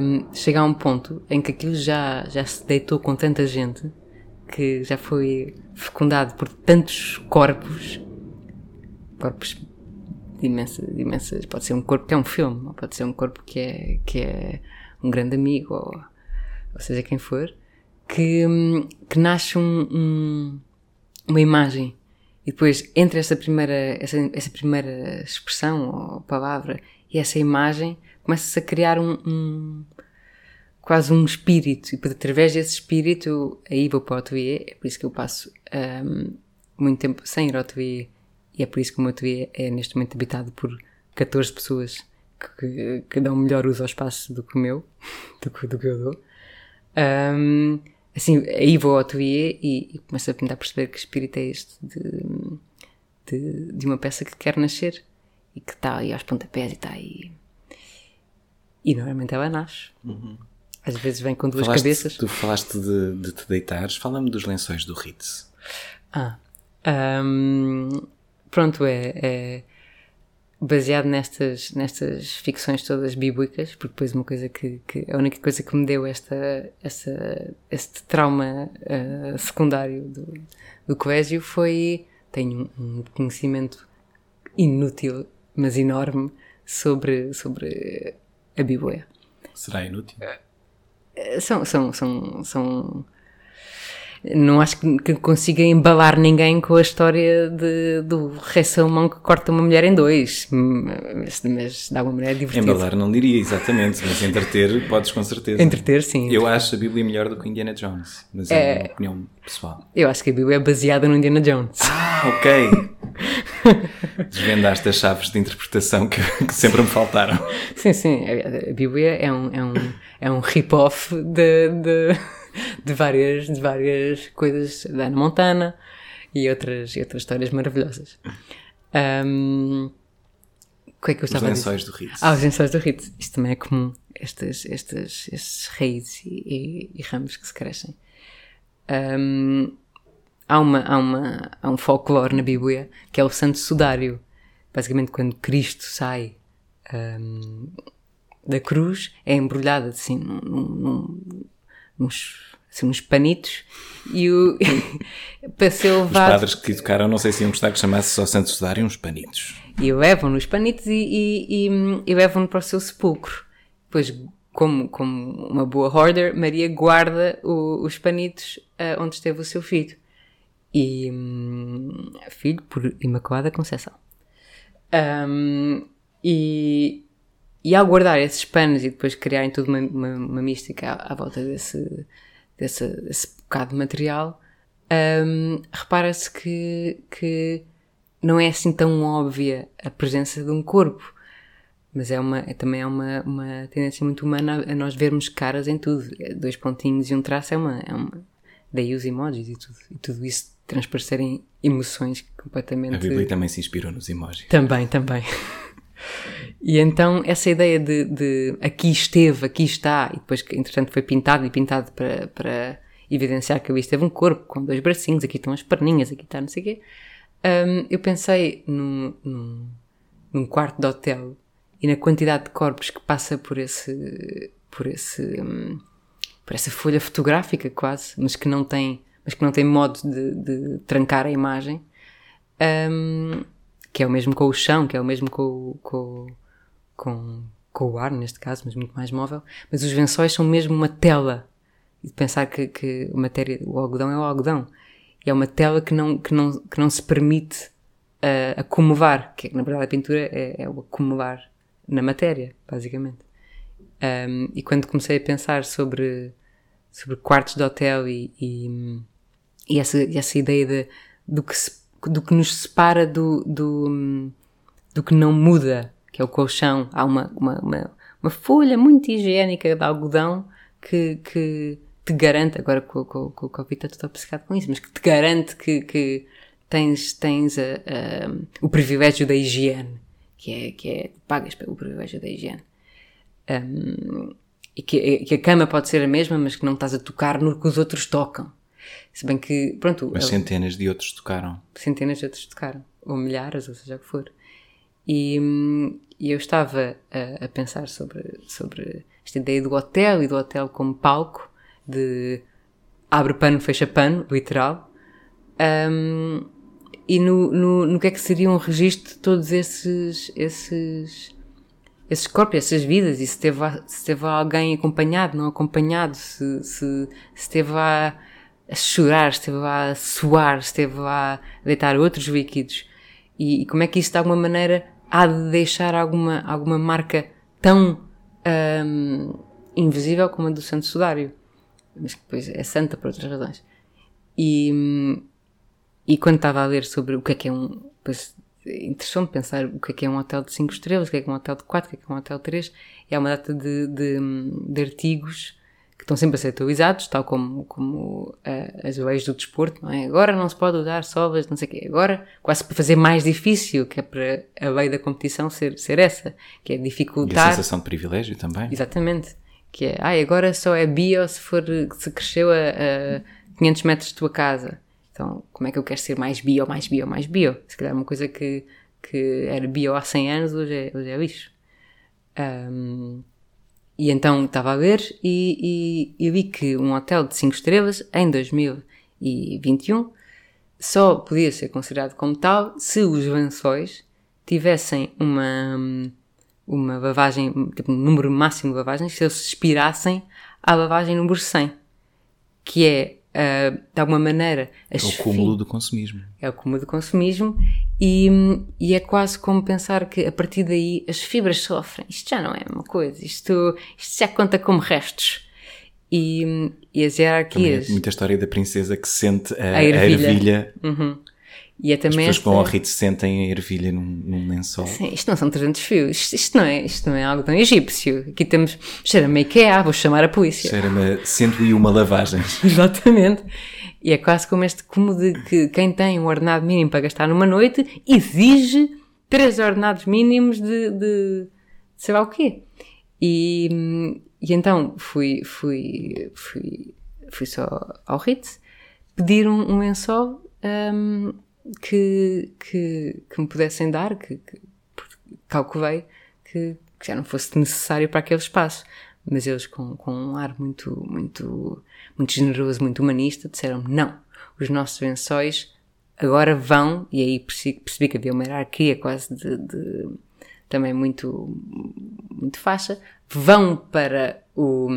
um, chega a um ponto em que aquilo já, já se deitou com tanta gente que já foi fecundado por tantos corpos, corpos de imensas, de imensas, pode ser um corpo que é um filme, pode ser um corpo que é, que é um grande amigo, ou, ou seja quem for, que, que nasce um, um, uma imagem. E depois entre essa primeira, essa, essa primeira expressão ou palavra e essa imagem começa-se a criar um, um quase um espírito, e através desse espírito aí vou para o ateliê, é por isso que eu passo um, muito tempo sem ir ao ateliê, e é por isso que o meu ateliê é neste momento habitado por 14 pessoas que, que dão melhor uso ao espaço do que o meu, do que, do que eu dou. Um, assim, aí vou ao ateliê e, e começo a tentar perceber que espírito é este de, de, de uma peça que quer nascer e que está aí aos pontapés e está aí. E normalmente ela nasce. Uhum. Às vezes vem com duas Falaste- cabeças. Tu falaste de, de te deitares. Fala-me dos lençóis do Ritz. Ah. Ahm, pronto, é, é baseado nestas, nestas ficções todas bíblicas, porque depois uma coisa que, que a única coisa que me deu esta, esta, este trauma ah, secundário do, do colégio foi tenho um, um conhecimento inútil, mas enorme sobre, sobre a Bíblia. Será inútil? Eh, São, são, são, são. Não acho que, consiga embalar ninguém com a história de, do rei Salomão que corta uma mulher em dois. Mas, mas de alguma maneira é divertido. Embalar não diria exatamente, mas entreter podes com certeza. Entreter, sim. Eu acho a Bíblia melhor do que Indiana Jones, mas é, uma opinião pessoal. Eu acho que a Bíblia é baseada no Indiana Jones. Ah, ok. Desvendaste as chaves de interpretação que, que sempre me faltaram. Sim, sim. A, a Bíblia é um, é um, é um rip-off de, de, de, várias, de várias coisas da Ana Montana e outras, e outras histórias maravilhosas. O que é que eu Os estava lençóis do Ritz. Ah, os lençóis do Ritz. Isto também é comum. Estas, estas, estes raízes e, e- e ramos que se crescem. Ahm, há, uma, há, uma, há um folclore na Bíblia que é o Santo Sudário. Basicamente, quando Cristo sai ahm, da cruz, é embrulhado assim num, num- nos, assim, uns panitos e o, para ser Os levado padres que educaram, não sei se iam gostar que chamasse só Santos Sudário uns panitos. e levam nos panitos e, e, e, e levam-no para o seu sepulcro. Depois, como, como uma boa hoarder, Maria guarda o- os panitos ah, onde esteve o seu filho. E hum, filho por Imaculada Conceição. Ahm, e, e ao guardar esses panos e depois criarem toda uma, uma, uma mística à, à volta desse, desse, desse bocado de material, ahm, repara-se que, que não é assim tão óbvia a presença de um corpo. Mas é, uma, é também é uma, uma tendência muito humana a, a nós vermos caras em tudo. É, Dois pontinhos e um traço é uma. É uma daí os emojis e tudo. E tudo isso transparecerem emoções completamente. A Bíblia também se inspirou nos emojis. Também, também. E então essa ideia de, de aqui esteve, aqui está, e depois que entretanto foi pintado e pintado para, para evidenciar que ali esteve um corpo com dois bracinhos, aqui estão as perninhas, aqui está não sei o quê. hum, eu pensei num, num, num quarto de hotel e na quantidade de corpos que passa por esse, por esse, hum, por essa folha fotográfica quase, mas que não tem, mas que não tem modo de, de trancar a imagem. Hum, que é o mesmo com o chão, que é o mesmo com, com, com, com o ar, neste caso, mas muito mais móvel. Mas os lençóis são mesmo uma tela. E pensar que, que a matéria, o algodão é o algodão. E é uma tela que não, que não, que não se permite ah, acumular, que na verdade a pintura é, é o acumular na matéria, basicamente. Um, e quando comecei a pensar sobre, sobre quartos de hotel e, e, e essa, essa ideia de, do, que se- do que nos separa do, do, do que não muda, que é o colchão, há uma, uma, uma, uma folha muito higiênica de algodão que, que te garante, agora com, com, com o Covid está tudo obcecado com isso, mas que te garante que, que tens, tens a, a- o privilégio da higiene, que é, que é pagas pelo privilégio da higiene. Um, e que, que a cama pode ser a mesma, mas que não estás a tocar no que os outros tocam. Se bem que, pronto, Mas centenas de outros tocaram. centenas de outros tocaram, ou milhares, ou seja o que for. E, hum, e eu estava a, a pensar sobre, sobre esta ideia do hotel e do hotel como palco, de abre pano, fecha pano, literal, Hum, e no, no, no que é que seria um registro de todos esses, esses, esses corpos, essas vidas, e se teve, se teve alguém acompanhado, não acompanhado, se, se, se teve a, a chorar, se esteve a suar, se esteve a deitar outros líquidos, e, e como é que isso de alguma maneira há de deixar alguma, alguma marca tão hum, invisível como a do Santo Sudário, mas que depois é santa por outras razões. E, e quando estava a ler sobre o que é que é um. Interessou-me pensar o que é que é um hotel de 5 estrelas, o que é que é um hotel de 4, o que é que é um hotel de 3. E há uma data de, de, de artigos estão sempre a ser atualizados, tal como, como uh, as leis do desporto, não é? Agora não se pode usar sovas, não sei o quê. Agora, quase para fazer mais difícil, que é para a lei da competição ser, ser essa, que é dificultar... E a sensação de privilégio também. Exatamente. Que é, ai, agora só é bio se for, se cresceu a, a 500 metros de tua casa. Então, como é que eu quero ser mais bio, mais bio, mais bio? Se calhar uma coisa que, que era bio há 100 anos, hoje é, hoje é lixo. Um, e então estava a ver e, e, e, vi que um hotel de 5 estrelas em 2021 só podia ser considerado como tal se os lençóis tivessem uma, uma lavagem, tipo um número máximo de lavagens, se eles se expirassem à lavagem número 100, que é uh, de alguma maneira. É o cúmulo do consumismo. É o cúmulo do consumismo e, e, é quase como pensar que a partir daí as fibras sofrem. Isto já não é uma coisa, isto, isto já conta como restos. E, e as hierarquias. É muita história da princesa que sente a, a ervilha. A ervilha. Uhum. E é também As pessoas vão ao rito sentem a ervilha num, num lençol. Sim, isto não são 300 fios. Isto, isto, não é, isto não é algo tão egípcio. Aqui temos. Cheira-me IKEA, vou chamar a polícia. Cheira-me 101 lavagens. Exatamente. E é quase como este como de que quem tem um ordenado mínimo para gastar numa noite exige três ordenados mínimos de, de, de sei lá o quê. E, e então fui, fui, fui, fui só ao Ritz pedir um, um lençol. Um, que, que, que me pudessem dar, que, que calculei que, que, já não fosse necessário para aquele espaço. Mas eles, com, com um ar muito, muito, muito generoso, muito humanista, disseram não, os nossos lençóis agora vão, e aí percebi, percebi que havia uma hierarquia quase de, de também muito, muito faixa, vão para, o,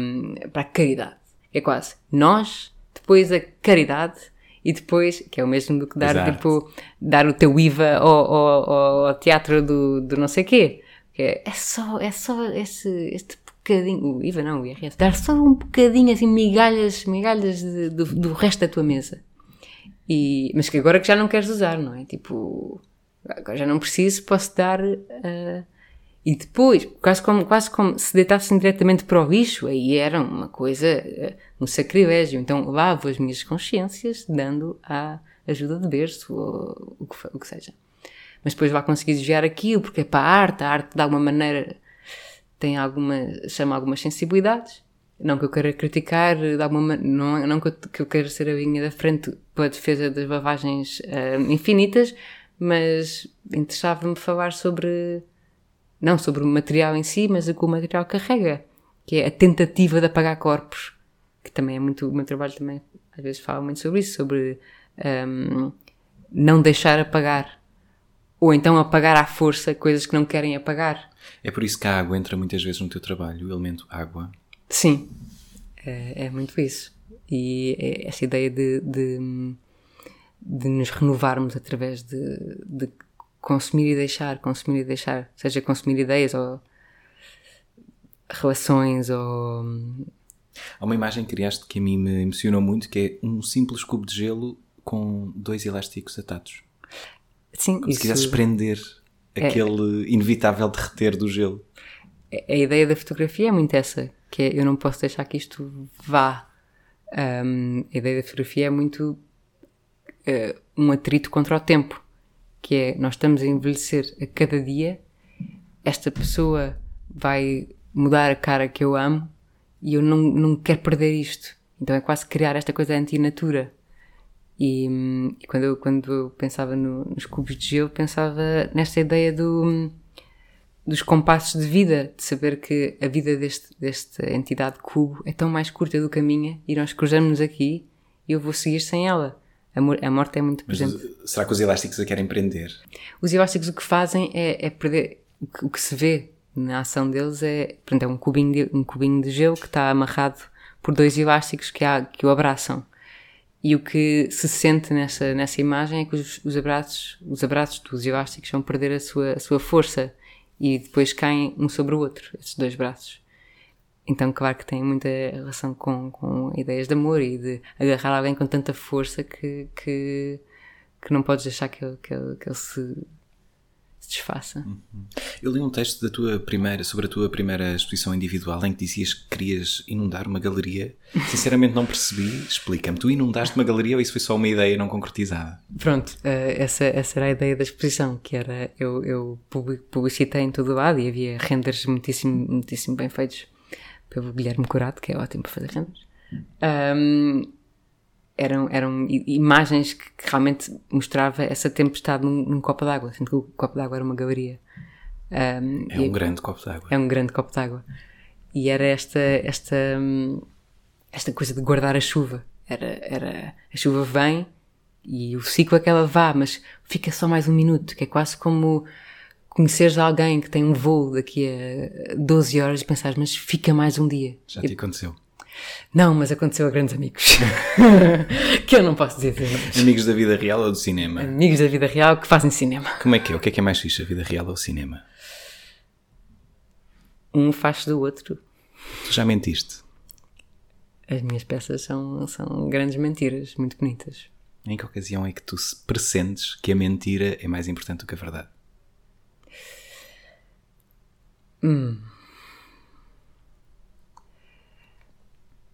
para a caridade. É quase nós, depois a caridade e depois, que é o mesmo do que dar, tipo, dar o teu IVA ao, ao, ao teatro do, do não sei quê. É, é só, é só esse, este bocadinho, o IVA não, o IRS, dar só um bocadinho, assim, migalhas, migalhas de, do, do resto da tua mesa. E, mas que agora que já não queres usar, não é? Tipo, agora já não preciso, posso dar... Uh, e depois, quase como, quase como se deitassem diretamente para o lixo, aí era uma coisa, eh, um sacrilégio. Então lavo as minhas consciências dando a ajuda de berço ou o que, o que seja. Mas depois vai conseguir desviar aquilo, porque é para a arte, a arte de alguma maneira tem alguma, chama algumas sensibilidades. Não que eu queira criticar, de alguma não, não que eu, que eu queira ser a linha da frente para a defesa das lavagens uh, infinitas, mas interessava-me falar sobre não sobre o material em si, mas o que o material carrega, que é a tentativa de apagar corpos, que também é muito, o meu trabalho também às vezes fala muito sobre isso, sobre um, não deixar apagar, ou então apagar à força coisas que não querem apagar. É por isso que a água entra muitas vezes no teu trabalho, o elemento água. Sim, é, é muito isso. E é essa ideia de, de, de nos renovarmos através de, de consumir e deixar, consumir e deixar, seja consumir ideias ou relações ou. Há uma imagem que criaste que a mim me emocionou muito, que é um simples cubo de gelo com dois elásticos atados. Sim, Como isso... se quisesses prender é... aquele inevitável derreter do gelo. A ideia da fotografia é muito essa, que é eu não posso deixar que isto vá. Um, a ideia da fotografia é muito uh, um atrito contra o tempo que é nós estamos a envelhecer a cada dia, esta pessoa vai mudar a cara que eu amo e eu não, não quero perder isto. Então é quase criar esta coisa anti-natura. E, e, quando, eu, quando eu pensava no, nos cubos de gelo, pensava nesta ideia do, dos compassos de vida, de saber que a vida deste, desta entidade cubo é tão mais curta do que a minha e nós cruzamos-nos aqui e eu vou seguir sem ela. A, morte é muito presente. Mas, será que os elásticos a querem prender? Os elásticos o que fazem é, é perder. O que, o que, se vê na ação deles é, portanto, é um cubinho de, um cubinho de gelo que está amarrado por dois elásticos que, há, que o abraçam. E o que se sente nessa, nessa imagem é que os, os abraços, os abraços dos elásticos vão perder a sua, a sua força e depois caem um sobre o outro, esses dois braços. Então, claro que tem muita relação com, com ideias de amor e de agarrar alguém com tanta força que, que, que não podes deixar que ele, que ele, que ele se, se desfaça. Eu li um texto da tua primeira, sobre a tua primeira exposição individual em que dizias que querias inundar uma galeria. Sinceramente não percebi. Explica-me. Tu inundaste uma galeria ou isso foi só uma ideia não concretizada? Pronto, eh, essa, essa era a ideia da exposição, que era eu, eu publi- publicitei em todo o lado e havia renders muitíssimo, muitíssimo bem feitos pelo Guilherme Curado, que é ótimo para fazer renders. Ahm, eram, eram imagens que, que realmente mostrava essa tempestade num, num copo d'água, sendo que o copo d'água era uma galeria. É e- um grande copo d'água. é um grande copo d'água. E era esta, esta, esta coisa de guardar a chuva. Era, era, a chuva vem e o ciclo é que ela vá, mas fica só mais um minuto, que é quase como conheceres alguém que tem um voo daqui a 12 horas e pensares, mas fica mais um dia. Já te aconteceu. Não, mas aconteceu a grandes amigos. que eu não posso dizer. Amigos da vida real ou do cinema? Amigos da vida real que fazem cinema. Como é que é? O que é que é mais fixe, a vida real ou o cinema? Um faz do outro. Tu já mentiste? As minhas peças são, são grandes mentiras, muito bonitas. Em que ocasião é que tu se pressentes que a mentira é mais importante do que a verdade?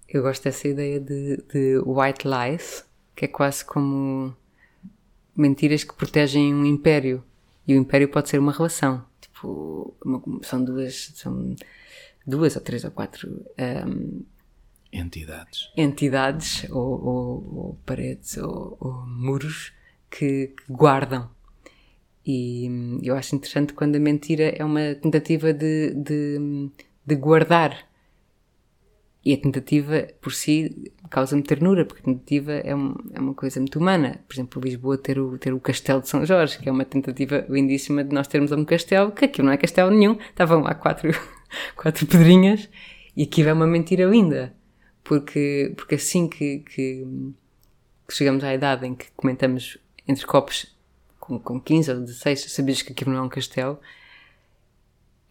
Eu gosto dessa ideia de, de white lies, que é quase como mentiras que protegem um império. E o império pode ser uma relação. Tipo, uma- são duas, são duas ou três ou quatro ahm, Entidades. entidades ou, ou- ou paredes ou, ou muros que, que guardam. E eu acho interessante quando a mentira é uma tentativa de, de, de guardar. E a tentativa por si causa-me ternura, porque a tentativa é, um- é uma coisa muito humana. Por exemplo, Lisboa ter o, ter o Castelo de São Jorge, que é uma tentativa lindíssima de nós termos um castelo, que aquilo não é castelo nenhum, estavam lá quatro, quatro pedrinhas, e aquilo é uma mentira linda. Porque, porque assim que, que, que chegamos à idade em que comentamos entre copos com, com 15 ou 16, sabias que aquilo não é um castelo,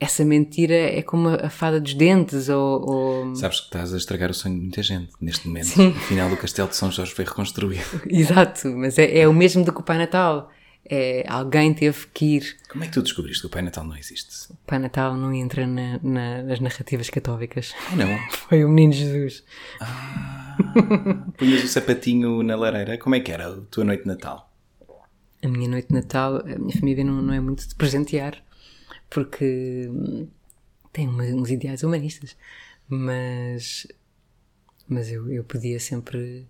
essa mentira é como a, fada dos dentes ou, ou- Sabes que estás a estragar o sonho de muita gente neste momento. Sim. O final do Castelo de São Jorge foi reconstruído. Exato, mas é, é o mesmo do que o Pai Natal. É, alguém teve que ir. Como é que tu descobriste que o Pai Natal não existe? O Pai Natal não entra na- na- nas narrativas católicas. Ah, não. Foi o menino Jesus. Punhas o sapatinho na lareira. Como é que era a tua noite de Natal? A minha noite de Natal, a minha família não, não é muito de presentear, porque hum, tem uma- uns ideais humanistas, mas, mas eu, eu pedia sempre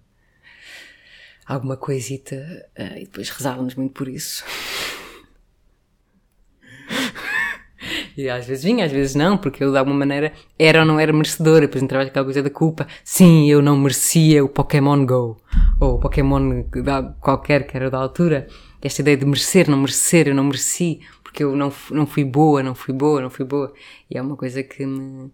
alguma coisita eh, e depois rezávamos muito por isso. E às vezes vinha, às vezes não, porque eu de alguma maneira era ou não era merecedora. Depois entrava aquela coisa da culpa. Sim, eu não merecia o Pokémon Go. Ou o Pokémon qualquer que era da altura. Esta ideia de merecer, não merecer, eu não mereci. Porque eu não, não fui boa, não fui boa, não fui boa. E é uma coisa que me,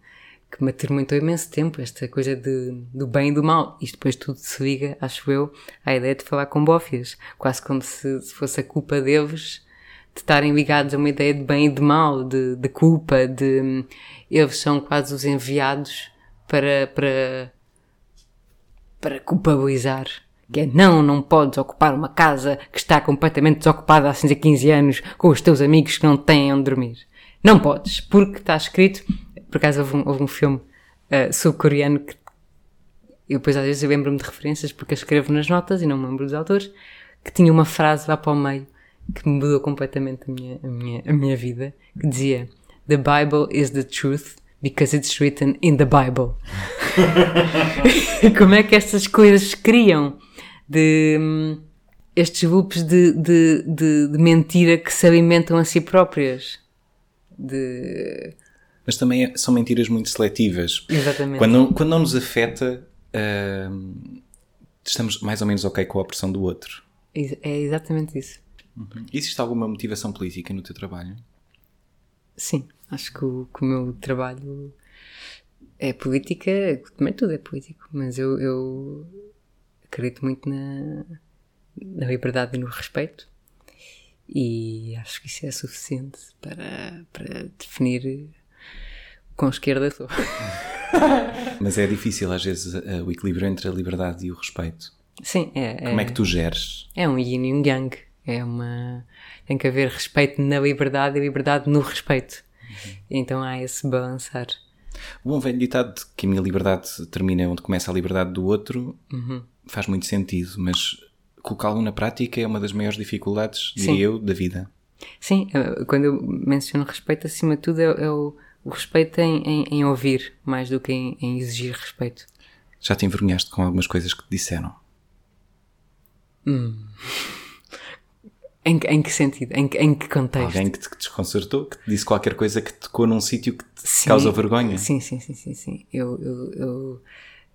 que me atormentou imenso tempo. Esta coisa de, do bem e do mal. Isto depois tudo se liga, acho eu, à ideia de falar com bófias. Quase como se, se fosse a culpa deles de estarem ligados a uma ideia de bem e de mal, de, de culpa, de eles são quase os enviados para, para, para culpabilizar. Que é, não, não podes ocupar uma casa que está completamente desocupada há 15 anos com os teus amigos que não têm onde dormir. Não podes, porque está escrito. Por acaso houve um, houve um filme eh, sul-coreano que eu depois às vezes lembro-me de referências porque eu escrevo nas notas e não me lembro dos autores, que tinha uma frase lá para o meio que mudou completamente a minha, a minha, a minha vida, que dizia The Bible is the truth because it's written in the Bible. Como é que estas coisas se criam? De hum, estes loops de, de, de, de mentira que se alimentam a si próprias. De... Mas também é- são mentiras muito seletivas. Exatamente. Quando não, quando não nos afeta, hum, estamos mais ou menos ok com a opressão do outro. É exatamente isso. Existe alguma motivação política no teu trabalho? Sim, acho que o, que o meu trabalho é política, também tudo é político, mas eu, eu acredito muito na, na liberdade e no respeito e acho que isso é suficiente para, para definir quão esquerda sou. Mas é difícil às vezes uh, o equilíbrio entre a liberdade e o respeito. Sim, é. Como é que tu geres? É um yin e um yang. É uma. Tem que haver respeito na liberdade e liberdade no respeito. Uhum. Então há esse balançar. O bom velho ditado de que a minha liberdade termina onde começa a liberdade do outro uhum. Faz muito sentido, mas colocá-lo na prática é uma das maiores dificuldades, diria Sim. eu, da vida. Sim, eh, quando eu menciono respeito, acima de tudo, é, é o, o, respeito em, em, em, ouvir, mais do que em, em, exigir respeito. Já te envergonhaste com algumas coisas que te disseram? Hum. Em, que sentido? Em, em que contexto? Alguém que te desconcertou, que te disse qualquer coisa que te tocou num sítio que te sim, causa vergonha? Sim, sim, sim, sim. sim. Eu, eu, eu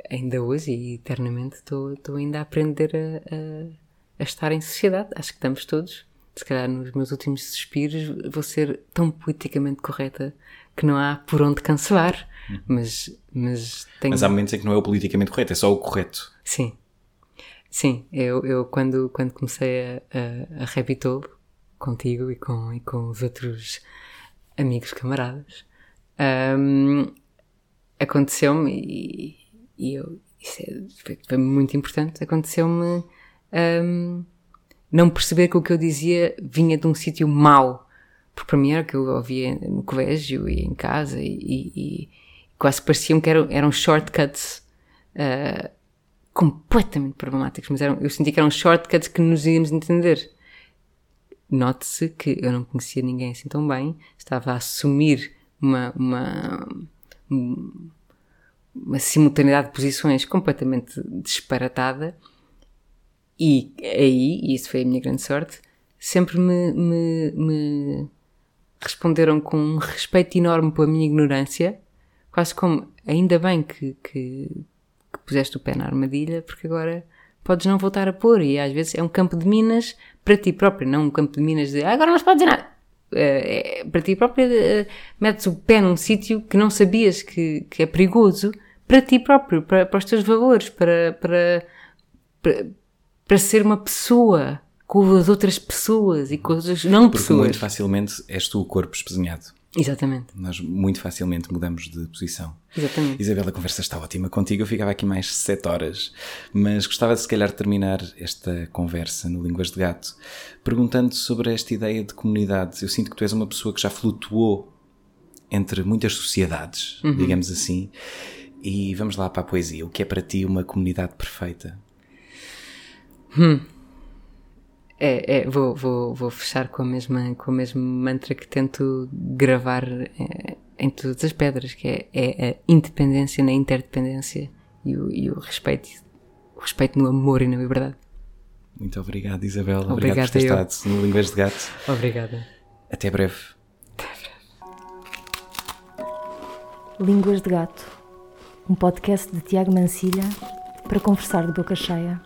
ainda hoje e eternamente estou ainda a aprender a, a, a estar em sociedade. Acho que estamos todos se calhar nos meus últimos suspiros, vou ser tão politicamente correta que não há por onde cancelar. Uhum. Mas, mas, tenho... mas há momentos em que não é o politicamente correto, é só o correto. Sim. Sim, eu, eu quando, quando comecei a, a, a Rabitolo, contigo e com, e com os outros amigos, camaradas, um, aconteceu-me, e, e eu, isso é, foi, foi, muito importante, aconteceu-me um, não perceber que o que eu dizia vinha de um sítio mau. Porque para mim era o que eu ouvia no colégio e em casa e, e, e quase pareciam que eram, eram shortcuts uh, completamente problemáticos, mas eram, eu senti que eram shortcuts que nos íamos entender. Note-se que eu não conhecia ninguém assim tão bem, estava a assumir uma, uma, uma simultaneidade de posições completamente disparatada e aí, e isso foi a minha grande sorte, sempre me, me, me responderam com um respeito enorme pela minha ignorância, quase como ainda bem que, que, que, puseste o pé na armadilha, porque agora podes não voltar a pôr. E às vezes é um campo de minas para ti próprio, não um campo de minas de ah, agora não se pode dizer nada. É, é, para ti próprio, é, metes o pé num sítio que não sabias que, que é perigoso para ti próprio, para, para os teus valores, para, para, para para ser uma pessoa com as outras pessoas e com as não Porque pessoas. muito facilmente és tu o corpo espesinhado. Exatamente. Nós muito facilmente mudamos de posição. Exatamente. Isabela, a conversa está ótima contigo. Eu ficava aqui mais sete horas, mas gostava de se calhar terminar esta conversa no Línguas de Gato perguntando sobre esta ideia de comunidade. Eu sinto que tu és uma pessoa que já flutuou entre muitas sociedades, uhum. digamos assim. E vamos lá para a poesia. O que é para ti uma comunidade perfeita? Hum. É, é, vou, vou, vou fechar com a mesma com a mesma mantra que tento gravar é, em todas as pedras, que é, é, a independência na interdependência e o, e o respeito, o respeito no amor e na liberdade. Muito obrigado, Isabel. Obrigado, obrigado por ter eu. estado no Línguas de Gato. Obrigada. Até breve. Até breve. Línguas de Gato, um podcast de Tiago Mancilha para conversar de boca cheia.